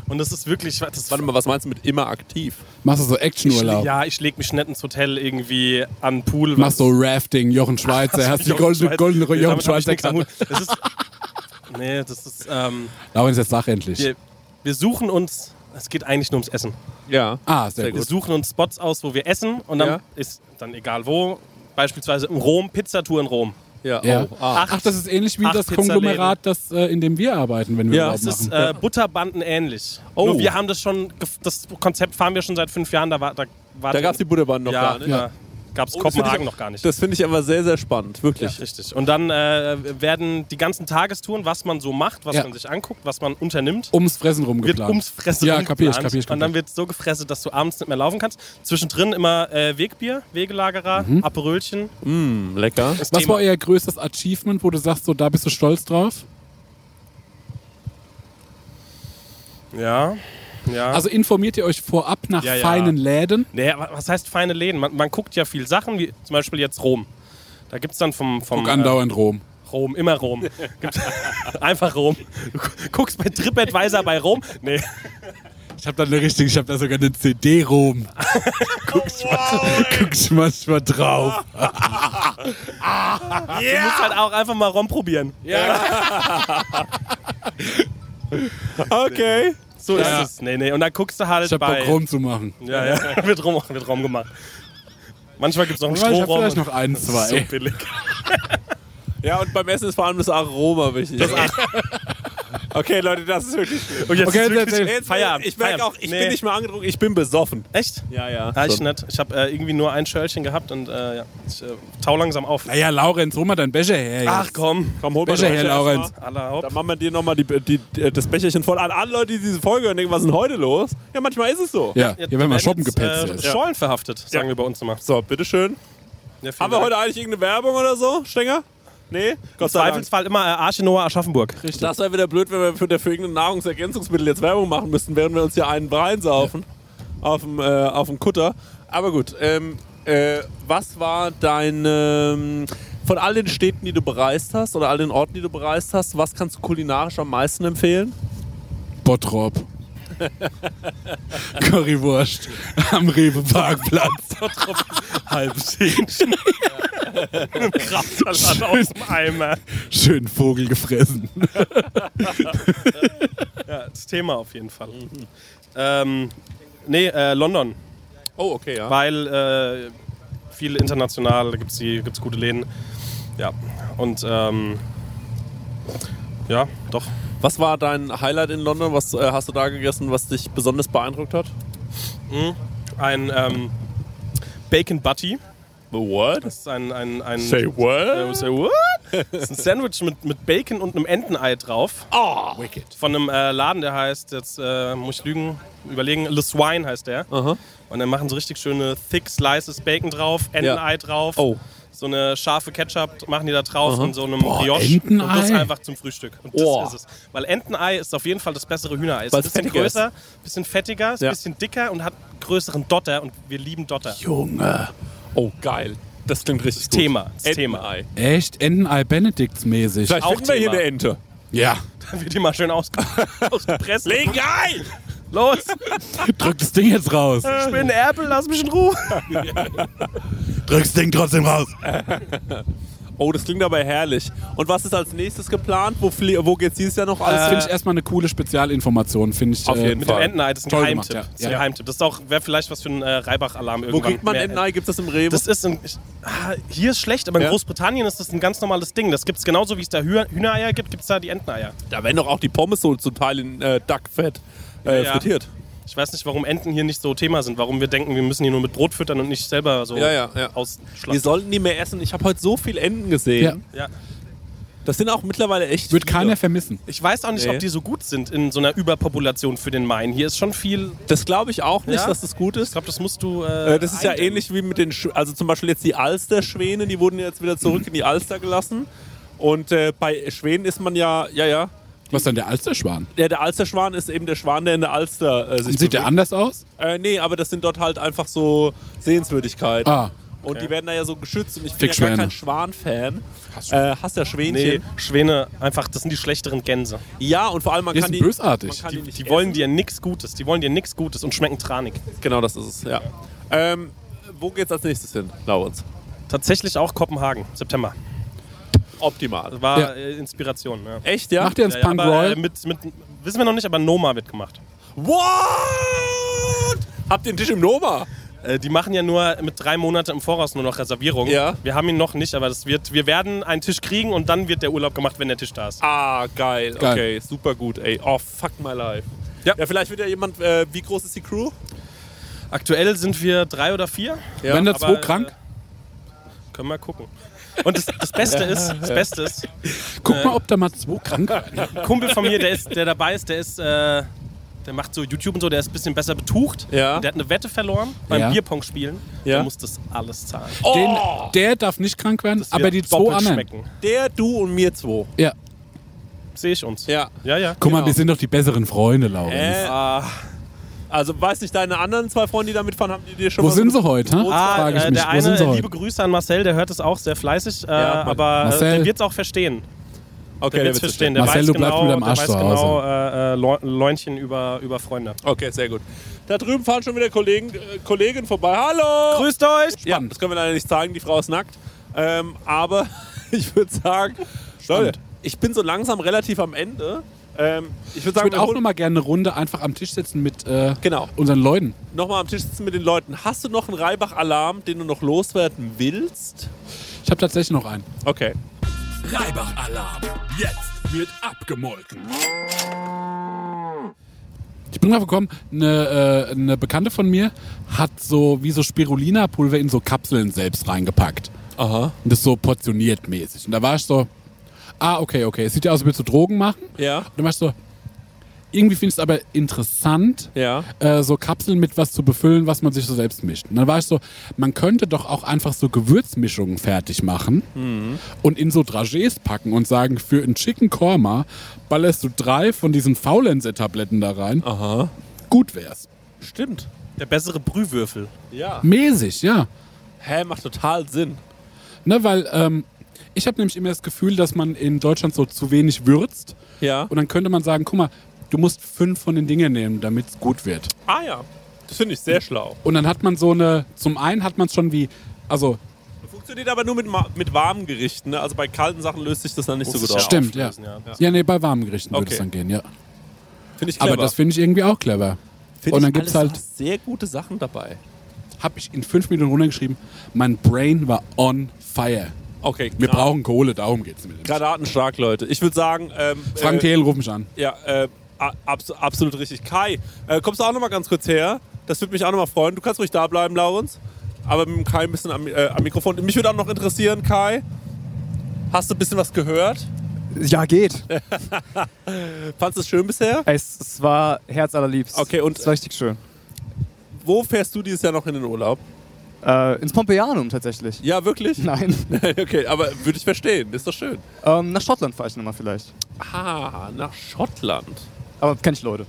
Und das ist wirklich. Das Warte mal, was meinst du mit immer aktiv? Machst du so Actionurlaub? ja, ich leg mich nicht ins Hotel irgendwie an den Pool. Machst so Rafting, Jochen Schweizer, *laughs* hast die goldene, goldene Nee, Jochen Schweizer Karte. Das ist. *laughs* Nee, das ist. Ähm, Laurenz, jetzt sag endlich. wir, wir suchen uns. Es geht eigentlich nur ums Essen. Ja. Ah, sehr, Wir gut. suchen uns Spots aus, wo wir essen und dann Ja. ist dann egal wo. Beispielsweise in Rom, Pizzatour in Rom. Ja. Ja. Oh, ah. Ach, das ist ähnlich wie Acht das. Konglomerat, das, äh, in dem wir arbeiten, wenn wir Ja, Urlaub Das ist machen. äh, Butterbanden ähnlich. Oh. Nur wir haben das schon, das Konzept fahren wir schon seit fünf Jahren. Da war, da, war Da gab es die Butterbahn noch ja, gar nicht. Ja. Gab es Oh, Kopenhagen noch gar nicht. Das finde ich aber sehr, sehr spannend. ja, Wirklich. richtig. Und dann äh, werden die ganzen Tagestouren, was man so macht, was Ja. man sich anguckt, was man unternimmt, Ums Fressen wird rumgeplant. ums Fressen Ja, kapier ich, rumgeplant. kapier ich, kapier Und dann wird so gefressen, dass du abends nicht mehr laufen kannst. Zwischendrin immer äh, Wegbier, Wegelagerer, Mhm. Aperölchen. Mm, lecker. Das Was Thema. war euer größtes Achievement, wo du sagst, so da bist du stolz drauf? Ja, ja. Also informiert ihr euch vorab nach Ja, ja. feinen Läden? Nee, wa- was heißt feine Läden? Man, man guckt ja viel Sachen, wie zum Beispiel jetzt Rom. Da gibt es dann vom, vom Guck andauernd Rom. äh, Rom, immer Rom. *laughs* Einfach Rom. Du gu- guckst bei TripAdvisor bei Rom. Nee, Ich hab da eine richtige, ich hab da sogar eine CD-Rom. *laughs* guck, ich mal, guck ich manchmal drauf. *laughs* du musst halt auch einfach mal Rom probieren. Okay. So Ja. ist es. Nee, nee. Und dann guckst du halt Ich hab bei... Bock Rom zu machen. Ja, ja. *laughs* wird Rom, wird Rom gemacht. Manchmal gibt es noch einen Ich hab Strohraum. vielleicht noch ein, zwei. So billig. Ja, und beim Essen ist vor allem das Aroma wichtig. *laughs* okay, Leute, das ist wirklich schlimm. Und jetzt Okay, ist jetzt wirklich jetzt Feierabend. Ich merke auch, ich Nee. bin nicht mehr angetrunken, ich bin besoffen. Echt? Ja, ja. Ja, ich schon. nicht. Ich habe äh, irgendwie nur ein Schörlchen gehabt und äh, ja, ich äh, tau langsam auf. Naja, Laurenz, hol mal deinen Becher her. Ach jetzt. komm. Komm, hol mal Becher den her, Becher Laurenz. Dann machen wir dir nochmal die, die, die, das Becherchen voll an. Alle Leute, die diese Folge hören, denken, was ist denn heute los? Ja, manchmal ist es so. Ja, hier werden wir shoppen jetzt, gepetzt. Äh, jetzt. Schorlen verhaftet, sagen wir bei uns immer. So, bitteschön. Ja, Haben wir heute eigentlich irgendeine Werbung oder so, Stenger? Nee? Im Gott sei Dank. Zweifelsfall immer äh, Arche Noah Aschaffenburg. Das wäre wieder blöd, wenn wir für, für irgendein Nahrungsergänzungsmittel jetzt Werbung machen müssten, während wir uns hier einen Wein saufen auf dem, äh, auf dem Kutter. Aber gut, ähm, äh, was war dein, ähm, von all den Städten, die du bereist hast oder all den Orten, die du bereist hast, was kannst du kulinarisch am meisten empfehlen? Bottrop. *laughs* Currywurst am Rewe-Parkplatz. Halbes Hähnchen. Mit Kraftsalat aus dem Eimer. Schön Vogel gefressen. Ja, das Thema auf jeden Fall. Ähm, nee, äh, London. Oh, okay, ja. Weil äh, viel international, da gibt es gibt's gute Läden. Ja, und ähm, ja, doch. Was war dein Highlight in London? Was äh, hast du da gegessen, was dich besonders beeindruckt hat? Ein ähm, Bacon Butty. What? Das ist ein, ein, ein what? Äh, say what? Das ist ein Sandwich mit, mit Bacon und einem Entenei drauf. Oh. Von einem äh, Laden, der heißt, jetzt äh, muss ich lügen, überlegen, Le Swine heißt der. Aha. Und dann machen sie richtig schöne Thick Slices Bacon drauf, Entenei drauf. Oh. So eine scharfe Ketchup machen die da drauf Aha. in so einem Boah, Brioche. Entenei? Und das einfach zum Frühstück. Und das Oh. ist es. Weil Entenei ist auf jeden Fall das bessere Hühnerei. Ist ein es bisschen größer, bisschen fettiger, ist Ja. ein bisschen dicker und hat größeren Dotter. Und wir lieben Dotter. Junge. Oh, geil. Das klingt richtig gut. Thema. Das Thema. Entenei. Echt? Entenei Benedikts-mäßig. Vielleicht Auch finden wir hier Thema. eine Ente. Ja. Dann wird die mal schön ausge *laughs* ausgepresst. Leg ein! Los! Drück das Ding jetzt raus. Ich bin Erpel, lass mich in Ruhe. Drück das Ding trotzdem raus. Oh, das klingt aber herrlich. Und was ist als nächstes geplant? Wo, wo geht's dieses Jahr noch alles Das finde ich erstmal eine coole Spezialinformation, finde ich. Auf äh, jeden Mit Fall. dem Entenei, das ist ein Toll Geheimtipp. gemacht, ja. Das ist ein Ja. Geheimtipp. Das ist auch, wäre vielleicht was für einen äh, Reibach-Alarm Wo irgendwann. kriegt man Entenei? Gibt es das im Rewe? Das ist ein, ich, ah, hier ist schlecht, aber in Ja. Großbritannien ist das ein ganz normales Ding. Das gibt es genauso wie es da Hüh- Hühnereier gibt, gibt es da die Enteneier. da werden doch auch die Pommes so zum Teil in äh, Duckfett äh, Ja. frittiert. Ich weiß nicht, warum Enten hier nicht so Thema sind, warum wir denken, wir müssen die nur mit Brot füttern und nicht selber so Ja, ja, ja. Wir ausschlachten. sollten die mehr essen. Ich habe heute so viel Enten gesehen. Ja. Ja. Das sind auch mittlerweile echt Wird viele. keiner vermissen. Ich weiß auch nicht, Nee. ob die so gut sind in so einer Überpopulation für den Main. Hier ist schon viel. Das glaube ich auch nicht, Ja? dass das gut Ich ist. glaube, das musst du. Äh, Äh, das ist ja ähnlich wie mit den, Sch also zum Beispiel jetzt die Alsterschwäne, die wurden jetzt wieder zurück *laughs* in die Alster gelassen. Und äh, bei Schwänen ist man ja, ja, ja. Was ist denn der Alsterschwan? Der, der Alsterschwan ist eben der Schwan, der in der Alster äh, sich Sieht der bewegt. anders aus? Äh, nee, aber das sind dort halt einfach so Sehenswürdigkeiten. Ah, Und die werden da ja so geschützt. Und ich bin ja gar kein Schwan-Fan. Äh, hast ja Schwänchen. Nee, Schwäne, einfach, das sind die schlechteren Gänse. Ja, und vor allem man die kann sind die. bösartig. Man kann Die, die, nicht die wollen dir nichts Gutes. Die wollen dir nichts Gutes und schmecken tranig. Genau, das ist es, ja. Ähm, wo geht's als nächstes hin, Laurens? Tatsächlich auch Kopenhagen, September. Optimal. War Ja. äh, Inspiration. Ja. Echt, ja? Macht ihr ins Ja, Punk aber, Royal? äh, mit, mit, wissen wir noch nicht, aber Noma wird gemacht. What? Habt ihr einen Tisch im Noma? Äh, die machen ja nur mit drei Monaten im Voraus nur noch Reservierungen. Ja. Wir haben ihn noch nicht, aber das wird, wir werden einen Tisch kriegen und dann wird der Urlaub gemacht, wenn der Tisch da ist. Ah, geil. Geil. Okay, super gut, ey. Oh, fuck my life. Ja. Ja, vielleicht wird ja jemand, äh, wie groß ist die Crew? Aktuell sind wir drei oder vier. Ja, Wenn da aber, zwei äh, krank? Können wir gucken. Und das, das Beste ist, das Beste ist, Guck mal, ob da mal zwei krank *laughs* werden. ein Kumpel von mir, der, ist, der dabei ist, der ist, äh, der macht so YouTube und so, der ist ein bisschen besser betucht. Ja. Und der hat eine Wette verloren beim Ja. Bierpong spielen. Ja. Der muss das alles zahlen. Den, der darf nicht krank werden, aber die zwei anderen. schmecken. Der, du und mir zwei. Ja. Sehe ich uns. Ja. Ja, ja. Guck mal, Genau. wir sind doch die besseren Freunde, Laurens. Äh, Ah, also, weiß nicht, deine anderen zwei Freunde, die da mitfahren, haben die dir schon Wo mal sind so sie heute? Hä? ah Frage ich äh, mich. der Wo sind eine, sie äh, heute? liebe Grüße an Marcel, der hört es auch sehr fleißig, äh, Ja, aber äh, Marcel. der wird es auch verstehen. Okay, Der der wird verstehen. Der Marcel, weiß du bleibst genau, mit deinem der Arsch weiß zu genau äh, äh, Leu- Leunchen über, über Freunde. Okay, sehr gut. Da drüben fahren schon wieder Kollegen, äh, Kollegen vorbei. Hallo! Grüßt euch! Ja, das können wir leider nicht zeigen, die Frau ist nackt. Ähm, aber *laughs* ich würde sagen, Leute, ich bin so langsam relativ am Ende. Ähm, ich würde wir auch holen- noch mal gerne eine Runde einfach am Tisch sitzen mit äh, Genau. unseren Leuten. nochmal am Tisch sitzen mit den Leuten. Hast du noch einen Reibach-Alarm, den du noch loswerden willst? Ich habe tatsächlich noch einen. Okay. Reibach-Alarm. Jetzt wird abgemolken. Ich bin drauf gekommen, eine, äh, eine Bekannte von mir hat so wie so Spirulina-Pulver in so Kapseln selbst reingepackt. Aha. Und das so portioniert mäßig. Und da war ich so, ah, okay, okay. Es sieht ja aus, als würdest du Drogen machen. Ja. Und dann war ich so, irgendwie finde ich es aber interessant, Ja. äh, so Kapseln mit was zu befüllen, was man sich so selbst mischt. Und dann war ich so, man könnte doch auch einfach so Gewürzmischungen fertig machen und in so Dragés packen und sagen, für einen Chicken Korma ballerst du drei von diesen Faulenzer-Tabletten da rein. Aha. Gut wär's. Stimmt. Der bessere Brühwürfel. Ja. Mäßig, ja. Hä, macht total Sinn. Ne, weil ähm, ich habe nämlich immer das Gefühl, dass man in Deutschland so zu wenig würzt. Ja. Und dann könnte man sagen, guck mal, du musst fünf von den Dingen nehmen, damit es gut wird. Ah ja. Das finde ich sehr schlau. Und dann hat man so eine, zum einen hat man es schon wie, also Funktioniert aber nur mit, mit warmen Gerichten. Ne? Also bei kalten Sachen löst sich das dann nicht so gut aus. Stimmt, ja. ja. Ja, nee, bei warmen Gerichten würde Okay. es dann gehen, ja. Finde ich clever. Aber das finde ich irgendwie auch clever. Find und dann gibt's alles halt- sehr gute Sachen dabei. Habe ich in fünf Minuten runtergeschrieben, mein Brain war on fire. Okay, Wir Gra- brauchen Kohle, darum geht's mir. Granatenstark, Leute. Ich würde sagen, ähm, Frank äh, Thelen, ruf mich an. ja, äh, abs absolut richtig. Kai, äh, kommst du auch noch mal ganz kurz her? Das würde mich auch noch mal freuen. Du kannst ruhig da bleiben, Laurens. Aber mit dem Kai ein bisschen am, äh, am Mikrofon. Mich würde auch noch interessieren, Kai. Hast du ein bisschen was gehört? Ja, geht. *laughs* Fandest du es schön bisher? Es, es war herzallerliebst. Okay, und- Es war richtig schön. Wo fährst du dieses Jahr noch in den Urlaub? Äh, ins Pompeianum tatsächlich. Ja, wirklich? *laughs* Nein. *laughs* okay, aber würde ich verstehen. Ist doch schön. ähm, nach Schottland fahre ich nochmal vielleicht. Ah, nach Schottland. Aber kenn ich Leute.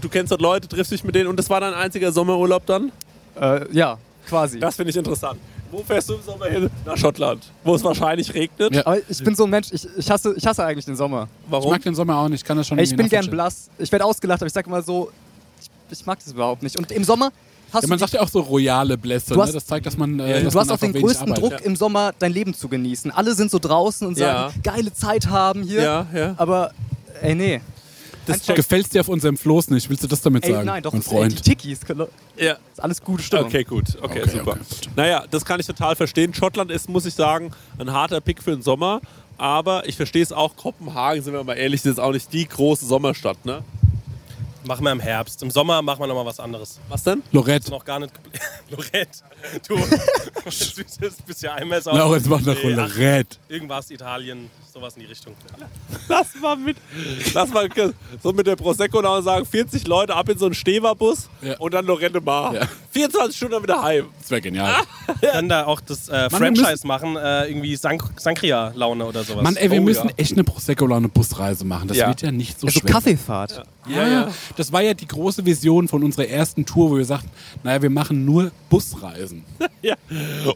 Du kennst dort Leute, triffst dich mit denen und das war dein einziger Sommerurlaub dann? Äh, ja, quasi. Das finde ich interessant. Wo fährst du im Sommer hin? Nach Schottland. Wo es wahrscheinlich regnet. Ja. Aber ich bin so ein Mensch, ich, ich, hasse, ich hasse eigentlich den Sommer. Ich Warum? mag den Sommer auch nicht, ich kann das schon Ey, ich bin gern blass. Ich werde ausgelacht, aber ich sag mal so, ich, ich mag das überhaupt nicht. Und im Sommer, hast Ja, man sagt ja auch so royale Blässe. Du Ne? hast- Das zeigt, dass man. Äh, die, dass du hast man auch den größten arbeitet. Druck im Sommer, dein Leben zu genießen. Alle sind so draußen und sagen, geile Zeit haben hier. Ja, ja. Aber, ey, nee. Das Gefällt dir auf unserem Floß nicht? Willst du das damit Ey, sagen? nein, doch, mein das, ey, die Freund. Tickies, können- ja. ist alles gute Stimmung. Okay, gut. Okay, Okay, super. okay, gut. Naja, das kann ich total verstehen. Schottland ist, muss ich sagen, ein harter Pick für den Sommer. Aber ich verstehe es auch. Kopenhagen, sind wir mal ehrlich, ist auch nicht die große Sommerstadt, ne? Machen wir im Herbst. Im Sommer machen wir nochmal was anderes. Was denn? Lorette. Noch gar nicht. *laughs* Lorette. Du süßes *laughs* *laughs* bist ja einmal so. Laurenz macht nach Nee, Lorette. Irgendwas, Italien, sowas in die Richtung. Lass mal mit. Lass mal so mit der Prosecco da und sagen: 40 Leute ab in so einen Steverbus Ja. und dann Lorette Mar. Ja. 24 Stunden dann wieder heim. Das wäre genial. Wir können da auch das äh, wir Franchise machen, äh, irgendwie Sank Sankria-Laune oder sowas. Mann, ey, wir Oh, müssen ja. echt eine Prosecco-Laune Busreise machen. Das Ja. wird ja nicht so Also schwer. Kaffeefahrt. Ja, ja. Das war ja die große Vision von unserer ersten Tour, wo wir sagten, naja, wir machen nur Busreisen. *laughs* Ja.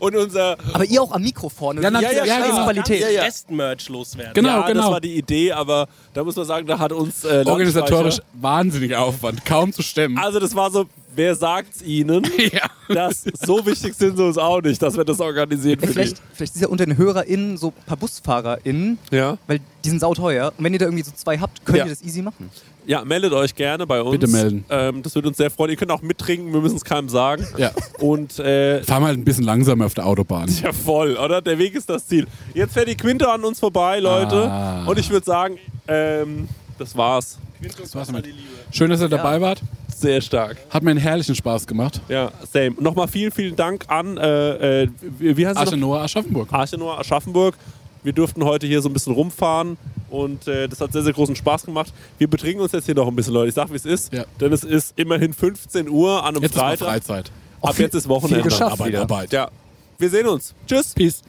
Und unser. Aber ihr auch am Mikro vorne. Ja, Das na- ist ja, scheiß genau. Qualität. Ja, ja. Rest-Merch loswerden. Genau, ja, das genau. war die Idee, aber da muss man sagen, da hat uns äh, Organisatorisch wahnsinniger Aufwand, kaum zu stemmen. Also das war so, wer sagt's ihnen? *laughs* ja. Das, so wichtig sind sie uns auch nicht, dass wir das organisieren Ey, für vielleicht, vielleicht ist ja unter den HörerInnen so ein paar BusfahrerInnen. Ja. weil die sind sauteuer. Und wenn ihr da irgendwie so zwei habt, könnt Ja. ihr das easy machen. Ja, meldet euch gerne bei uns. Bitte melden. Ähm, das würde uns sehr freuen. Ihr könnt auch mittrinken, wir müssen es keinem sagen. ja. Und äh, Fahren wir halt ein bisschen langsamer auf der Autobahn. ja, voll, oder? Der Weg ist das Ziel. Jetzt fährt die Quinte an uns vorbei, Leute. Ah. Und ich würde sagen, ähm, das war's. Das war's damit. Schön, dass ihr dabei wart. Sehr stark. Hat mir einen herrlichen Spaß gemacht. Ja, same. Nochmal vielen, vielen Dank an, äh, äh, wie, heißt es noch? Aschenoa Aschaffenburg. Archenoa Aschaffenburg. Wir durften heute hier so ein bisschen rumfahren und äh, das hat sehr, sehr großen Spaß gemacht. Wir betrinken uns jetzt hier noch ein bisschen, Leute. Ich sag, wie es ist. Ja. Denn es ist immerhin 15 Uhr an einem Jetzt ist mal Freitag. Freizeit. Ab jetzt ist Wochenende. viel geschafft Arbeit, wieder. Arbeit. Ja. Wir sehen uns. Tschüss. Peace.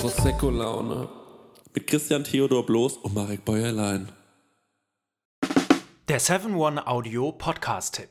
Prosecco-Laune. Mit Christian Theodor Bloß und Marek Bäuerlein. Der 7-One-Audio-Podcast-Tipp.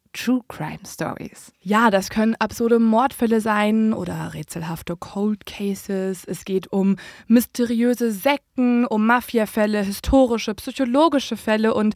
True Crime Stories. ja, das können absurde Mordfälle sein oder rätselhafte Cold Cases. Es geht um mysteriöse Sekten, um Mafiafälle, historische, psychologische Fälle und